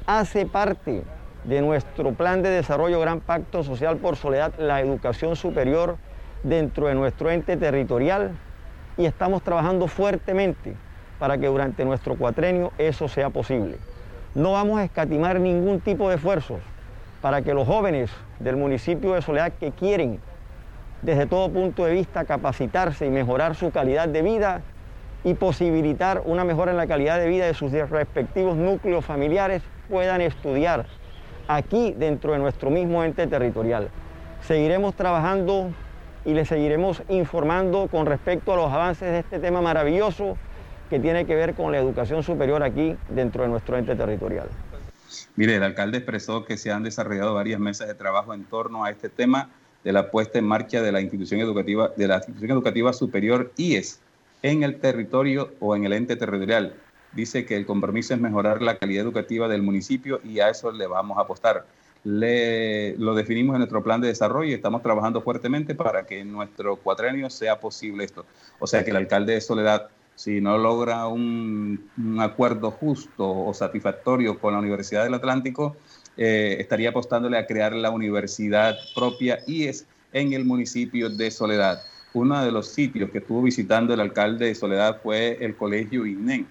hace parte de nuestro plan de desarrollo Gran Pacto Social por Soledad, la educación superior dentro de nuestro ente territorial y estamos trabajando fuertemente para que durante nuestro cuatrenio eso sea posible. No vamos a escatimar ningún tipo de esfuerzos para que los jóvenes del municipio de Soledad que quieren desde todo punto de vista capacitarse y mejorar su calidad de vida y posibilitar una mejora en la calidad de vida de sus respectivos núcleos familiares puedan estudiar aquí dentro de nuestro mismo ente territorial. Seguiremos trabajando y les seguiremos informando con respecto a los avances de este tema maravilloso que tiene que ver con la educación superior aquí dentro de nuestro ente territorial. Mire, el alcalde expresó que se han desarrollado varias mesas de trabajo en torno a este tema de la puesta en marcha de la institución educativa, de la institución educativa superior IES en el territorio o en el ente territorial dice que el compromiso es mejorar la calidad educativa del municipio y a eso le vamos a apostar. Le, lo definimos en nuestro plan de desarrollo y estamos trabajando fuertemente para que en nuestro cuatrenio sea posible esto. O sea que el alcalde de Soledad, si no logra un, acuerdo justo o satisfactorio con la Universidad del Atlántico, eh, estaría apostándole a crear la universidad propia y es en el municipio de Soledad. Uno de los sitios que estuvo visitando el alcalde de Soledad fue el colegio INEN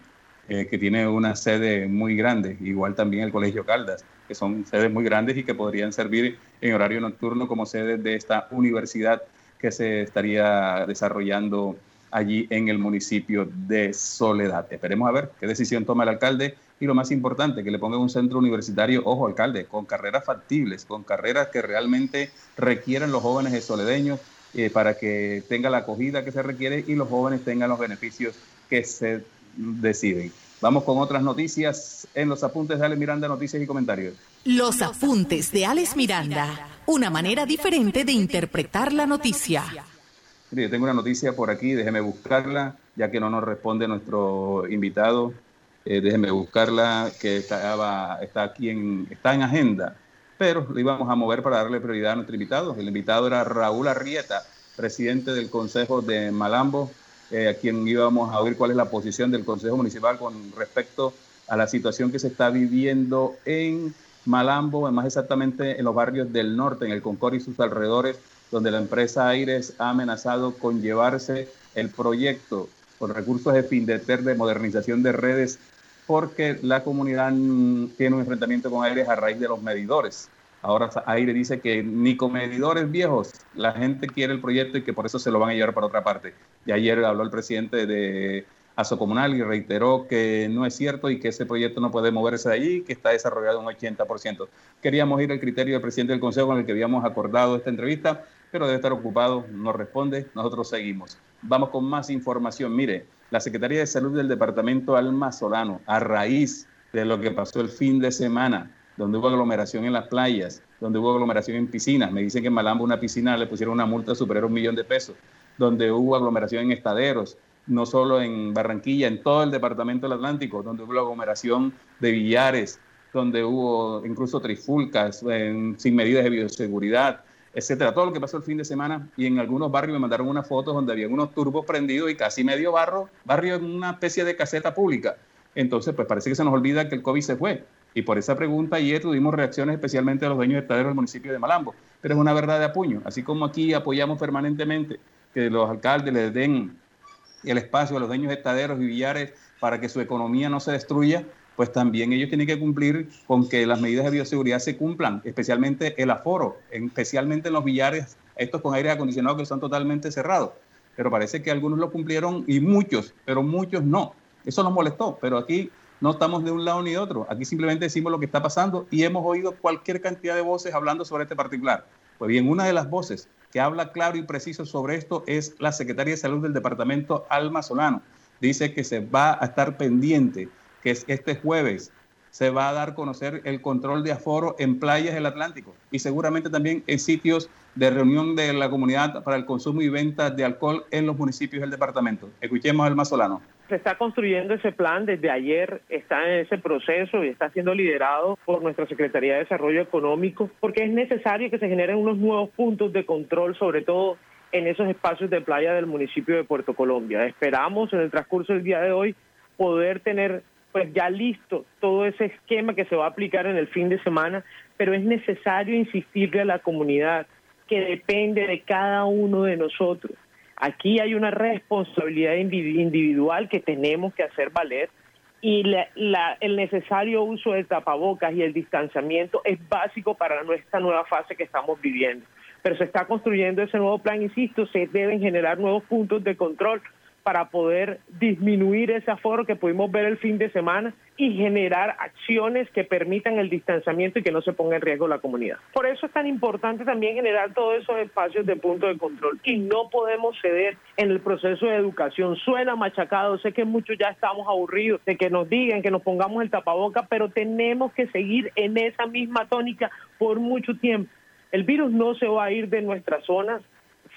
eh, que tiene una sede muy grande, igual también el Colegio Caldas, que son sedes muy grandes y que podrían servir en horario nocturno como sedes de esta universidad que se estaría desarrollando allí en el municipio de Soledad. Esperemos a ver qué decisión toma el alcalde y lo más importante, que le ponga un centro universitario, ojo alcalde, con carreras factibles, con carreras que realmente requieren los jóvenes de soledeños eh, para que tenga la acogida que se requiere y los jóvenes tengan los beneficios que se deciden. Vamos con otras noticias en los apuntes de Alex Miranda, noticias y comentarios. Los apuntes de Alex Miranda, una manera diferente de interpretar la noticia. Mire, tengo una noticia por aquí, déjeme buscarla, ya que no nos responde nuestro invitado. Eh, déjeme buscarla, que estaba, está aquí en, está en agenda, pero lo íbamos a mover para darle prioridad a nuestro invitado. El invitado era Raúl Arrieta, presidente del Consejo de Malambo, eh, a quien íbamos a oír cuál es la posición del Consejo Municipal con respecto a la situación que se está viviendo en Malambo, más exactamente en los barrios del norte, en el Concord y sus alrededores, donde la empresa Aires ha amenazado con llevarse el proyecto con recursos de FINDETER de modernización de redes, porque la comunidad tiene un enfrentamiento con Aires a raíz de los medidores. Ahora Aire dice que ni con medidores viejos la gente quiere el proyecto y que por eso se lo van a llevar para otra parte. Y ayer habló el presidente de Asocomunal y reiteró que no es cierto y que ese proyecto no puede moverse de allí, que está desarrollado un 80%. Queríamos ir al criterio del presidente del Consejo con el que habíamos acordado esta entrevista, pero debe estar ocupado, no responde, nosotros seguimos. Vamos con más información. Mire, la Secretaría de Salud del Departamento Alma Solano, a raíz de lo que pasó el fin de semana, donde hubo aglomeración en las playas, donde hubo aglomeración en piscinas. Me dicen que en Malambo una piscina le pusieron una multa superior a un millón de pesos, donde hubo aglomeración en estaderos, no solo en Barranquilla, en todo el departamento del Atlántico, donde hubo aglomeración de billares, donde hubo incluso trifulcas sin medidas de bioseguridad, etcétera. Todo lo que pasó el fin de semana y en algunos barrios me mandaron unas fotos donde había unos turbos prendidos y casi medio barro, barrio en una especie de caseta pública. Entonces, pues parece que se nos olvida que el COVID se fue. Y por esa pregunta ayer tuvimos reacciones especialmente de los dueños de estaderos del municipio de Malambo. Pero es una verdad de apuño. Así como aquí apoyamos permanentemente que los alcaldes les den el espacio a los dueños de estaderos y billares para que su economía no se destruya, pues también ellos tienen que cumplir con que las medidas de bioseguridad se cumplan, especialmente el aforo, especialmente en los billares, estos con aire acondicionado que están totalmente cerrados. Pero parece que algunos lo cumplieron y muchos, pero muchos no. Eso nos molestó, pero aquí no estamos de un lado ni de otro. Aquí simplemente decimos lo que está pasando y hemos oído cualquier cantidad de voces hablando sobre este particular. Pues bien, una de las voces que habla claro y preciso sobre esto es la secretaria de Salud del departamento, Alma Solano. Dice que se va a estar pendiente, que este jueves se va a dar a conocer el control de aforo en playas del Atlántico y seguramente también en sitios de reunión de la comunidad para el consumo y venta de alcohol en los municipios del departamento. Escuchemos a Alma Solano se está construyendo ese plan desde ayer, está en ese proceso y está siendo liderado por nuestra Secretaría de Desarrollo Económico, porque es necesario que se generen unos nuevos puntos de control, sobre todo en esos espacios de playa del municipio de Puerto Colombia. Esperamos en el transcurso del día de hoy poder tener pues ya listo todo ese esquema que se va a aplicar en el fin de semana, pero es necesario insistirle a la comunidad que depende de cada uno de nosotros Aquí hay una responsabilidad individual que tenemos que hacer valer y el necesario uso del tapabocas y el distanciamiento es básico para nuestra nueva fase que estamos viviendo. Pero se está construyendo ese nuevo plan, insisto, se deben generar nuevos puntos de control para poder disminuir ese aforo que pudimos ver el fin de semana y generar acciones que permitan el distanciamiento y que no se ponga en riesgo la comunidad. Por eso es tan importante también generar todos esos espacios de punto de control y no podemos ceder en el proceso de educación. Suena machacado, sé que muchos ya estamos aburridos de que nos digan que nos pongamos el tapaboca, pero tenemos que seguir en esa misma tónica por mucho tiempo. El virus no se va a ir de nuestras zonas,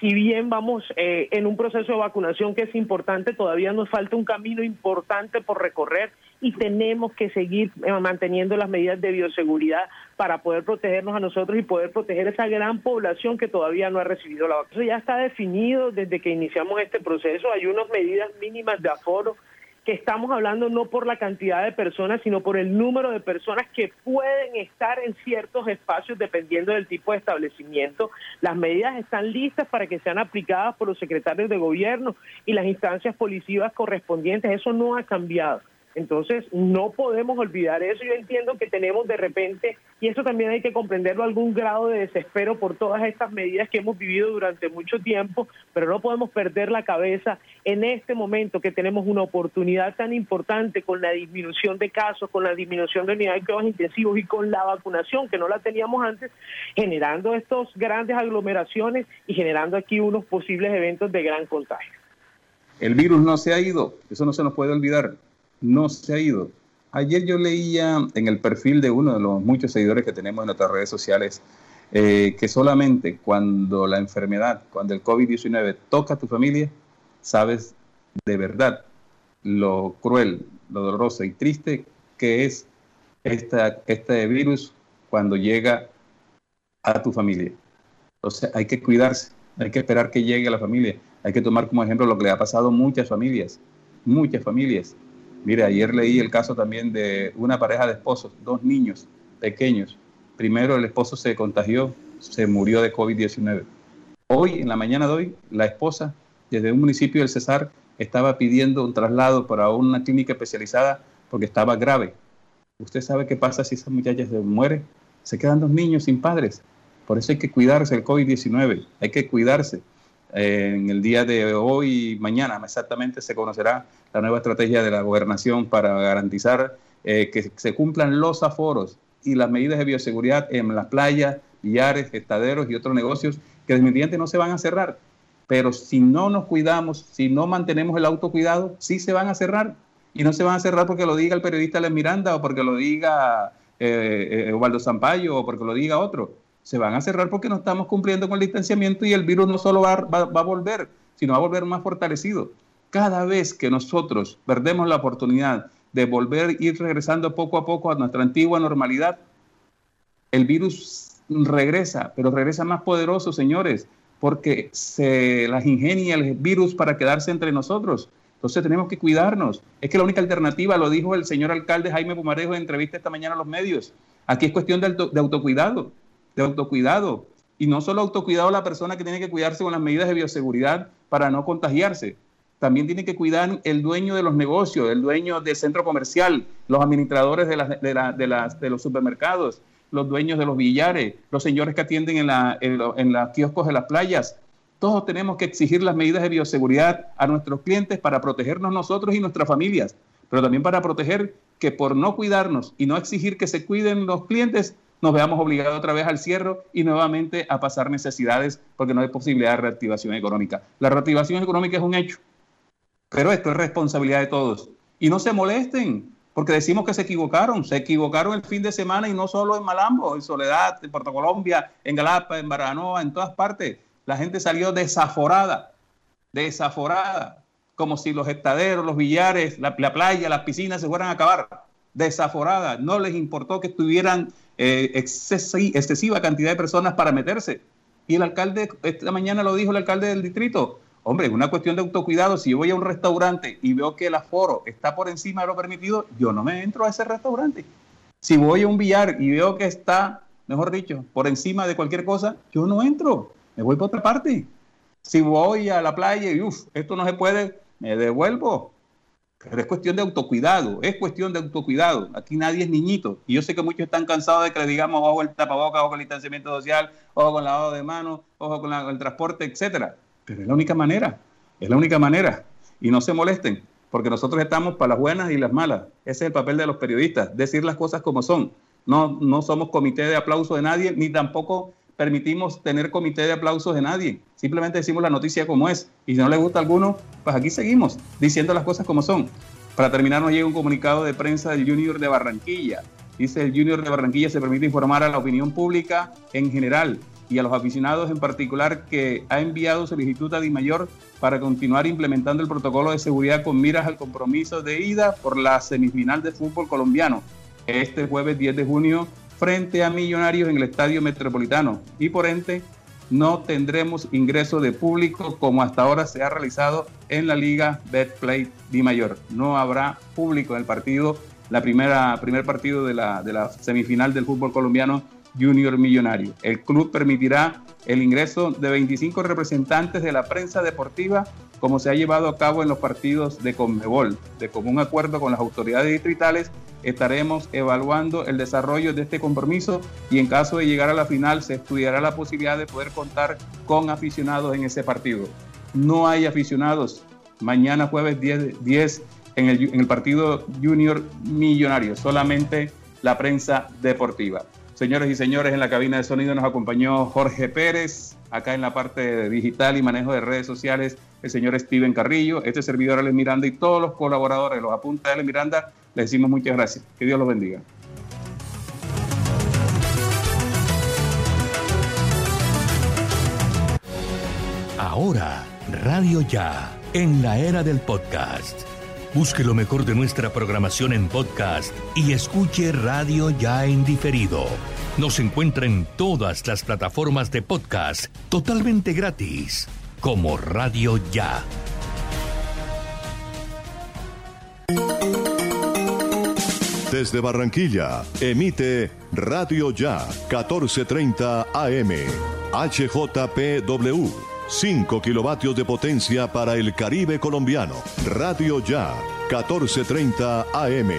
si bien vamos eh, en un proceso de vacunación que es importante, todavía nos falta un camino importante por recorrer y tenemos que seguir eh, manteniendo las medidas de bioseguridad para poder protegernos a nosotros y poder proteger esa gran población que todavía no ha recibido la vacuna. Eso ya está definido desde que iniciamos este proceso. Hay unas medidas mínimas de aforo estamos hablando no por la cantidad de personas, sino por el número de personas que pueden estar en ciertos espacios dependiendo del tipo de establecimiento. Las medidas están listas para que sean aplicadas por los secretarios de gobierno y las instancias policivas correspondientes. Eso no ha cambiado. Entonces, no podemos olvidar eso. Yo entiendo que tenemos de repente, y eso también hay que comprenderlo, algún grado de desespero por todas estas medidas que hemos vivido durante mucho tiempo, pero no podemos perder la cabeza en este momento que tenemos una oportunidad tan importante con la disminución de casos, con la disminución de unidades de cuidados intensivos y con la vacunación, que no la teníamos antes, generando estos grandes aglomeraciones y generando aquí unos posibles eventos de gran contagio. El virus no se ha ido, eso no se nos puede olvidar no se ha ido. Ayer yo leía en el perfil de uno de los muchos seguidores que tenemos en nuestras redes sociales eh, que solamente cuando la enfermedad, cuando el COVID-19 toca a tu familia, sabes de verdad lo cruel, lo doloroso y triste que es esta, este virus cuando llega a tu familia. Entonces hay que cuidarse, hay que esperar que llegue a la familia, hay que tomar como ejemplo lo que le ha pasado a muchas familias, muchas familias. Mire, ayer leí el caso también de una pareja de esposos, dos niños pequeños. Primero el esposo se contagió, se murió de COVID-19. Hoy, en la mañana de hoy, la esposa, desde un municipio del Cesar, estaba pidiendo un traslado para una clínica especializada porque estaba grave. ¿Usted sabe qué pasa si esa muchacha se muere? Se quedan dos niños sin padres. Por eso hay que cuidarse del COVID-19, hay que cuidarse. En el día de hoy y mañana exactamente se conocerá la nueva estrategia de la gobernación para garantizar eh, que se cumplan los aforos y las medidas de bioseguridad en las playas, billares, estaderos y otros negocios que definitivamente no se van a cerrar. Pero si no nos cuidamos, si no mantenemos el autocuidado, sí se van a cerrar. Y no se van a cerrar porque lo diga el periodista Les Miranda o porque lo diga eh, eh Zampayo o porque lo diga otro. Se van a cerrar porque no estamos cumpliendo con el distanciamiento y el virus no solo va, va a volver, sino va a volver más fortalecido. Cada vez que nosotros perdemos la oportunidad de volver, ir regresando poco a poco a nuestra antigua normalidad, el virus regresa, pero regresa más poderoso, señores, porque se las ingenia el virus para quedarse entre nosotros. Entonces tenemos que cuidarnos. Es que la única alternativa, lo dijo el señor alcalde Jaime Pumarejo en entrevista esta mañana a los medios, aquí es cuestión de, de autocuidado, de autocuidado. Y no solo autocuidado la persona que tiene que cuidarse con las medidas de bioseguridad para no contagiarse, también tiene que cuidar el dueño de los negocios, el dueño del centro comercial, los administradores de, de, los supermercados, los dueños de los billares, los señores que atienden en, en, los kioscos de las playas. Todos tenemos que exigir las medidas de bioseguridad a nuestros clientes para protegernos nosotros y nuestras familias, pero también para proteger que por no cuidarnos y no exigir que se cuiden los clientes, nos veamos obligados otra vez al cierre y nuevamente a pasar necesidades porque no hay posibilidad de reactivación económica. La reactivación económica es un hecho, pero esto es responsabilidad de todos. Y no se molesten, porque decimos que se equivocaron. Se equivocaron el fin de semana y no solo en Malambo, en Soledad, en Puerto Colombia, en Galapa, en Baranoa, en todas partes. La gente salió desaforada, desaforada, como si los estaderos, los billares, la, playa, las piscinas se fueran a acabar. Desaforada. No les importó que estuvieran eh, excesiva cantidad de personas para meterse. Y el alcalde, esta mañana lo dijo el alcalde del distrito, Hombre, una cuestión de autocuidado. Si yo voy a un restaurante y veo que el aforo está por encima de lo permitido, yo no me entro a ese restaurante. Si voy a un billar y veo que está, mejor dicho, por encima de cualquier cosa, yo no entro. Me voy para otra parte. Si voy a la playa y, uff, esto no se puede, me devuelvo. Pero es cuestión de autocuidado, es cuestión de autocuidado. Aquí nadie es niñito. Y yo sé que muchos están cansados de que le digamos, ojo el tapaboca, ojo con el distanciamiento social, ojo con el lavado de manos, ojo con el transporte, etcétera. Pero es la única manera, es la única manera. Y no se molesten, porque nosotros estamos para las buenas y las malas. Ese es el papel de los periodistas, decir las cosas como son. No, no somos comité de aplauso de nadie, ni tampoco permitimos tener comité de aplausos de nadie. Simplemente decimos la noticia como es. Y si no le gusta a alguno, pues aquí seguimos diciendo las cosas como son. Para terminar, nos llega un comunicado de prensa del Junior de Barranquilla. Dice el Junior de Barranquilla se permite informar a la opinión pública en general y a los aficionados en particular que ha enviado solicitud a Dimayor para continuar implementando el protocolo de seguridad con miras al compromiso de ida por la semifinal de fútbol colombiano este jueves 10 de junio frente a Millonarios en el Estadio Metropolitano y por ende no tendremos ingreso de público como hasta ahora se ha realizado en la Liga Betplay Dimayor. No habrá público en el partido, la primera primer partido de la, de la semifinal del fútbol colombiano Junior Millonario. El club permitirá el ingreso de 25 representantes de la prensa deportiva como se ha llevado a cabo en los partidos de Conmebol. De común acuerdo con las autoridades distritales, estaremos evaluando el desarrollo de este compromiso y en caso de llegar a la final se estudiará la posibilidad de poder contar con aficionados en ese partido. No hay aficionados. Mañana jueves 10, 10 en, el, en el partido Junior Millonario, solamente la prensa deportiva. Señores y señores, en la cabina de sonido nos acompañó Jorge Pérez, acá en la parte digital y manejo de redes sociales, el señor Steven Carrillo, este servidor Alex Miranda y todos los colaboradores los apuntes de Alex Miranda, les decimos muchas gracias. Que Dios los bendiga. Ahora, Radio Ya, en la era del podcast. Busque lo mejor de nuestra programación en podcast y escuche Radio Ya en diferido. Nos encuentra en todas las plataformas de podcast totalmente gratis, como Radio Ya. Desde Barranquilla, emite Radio Ya 1430 AM, HJPW, 5 kilovatios de potencia para el Caribe colombiano. Radio Ya 1430 AM.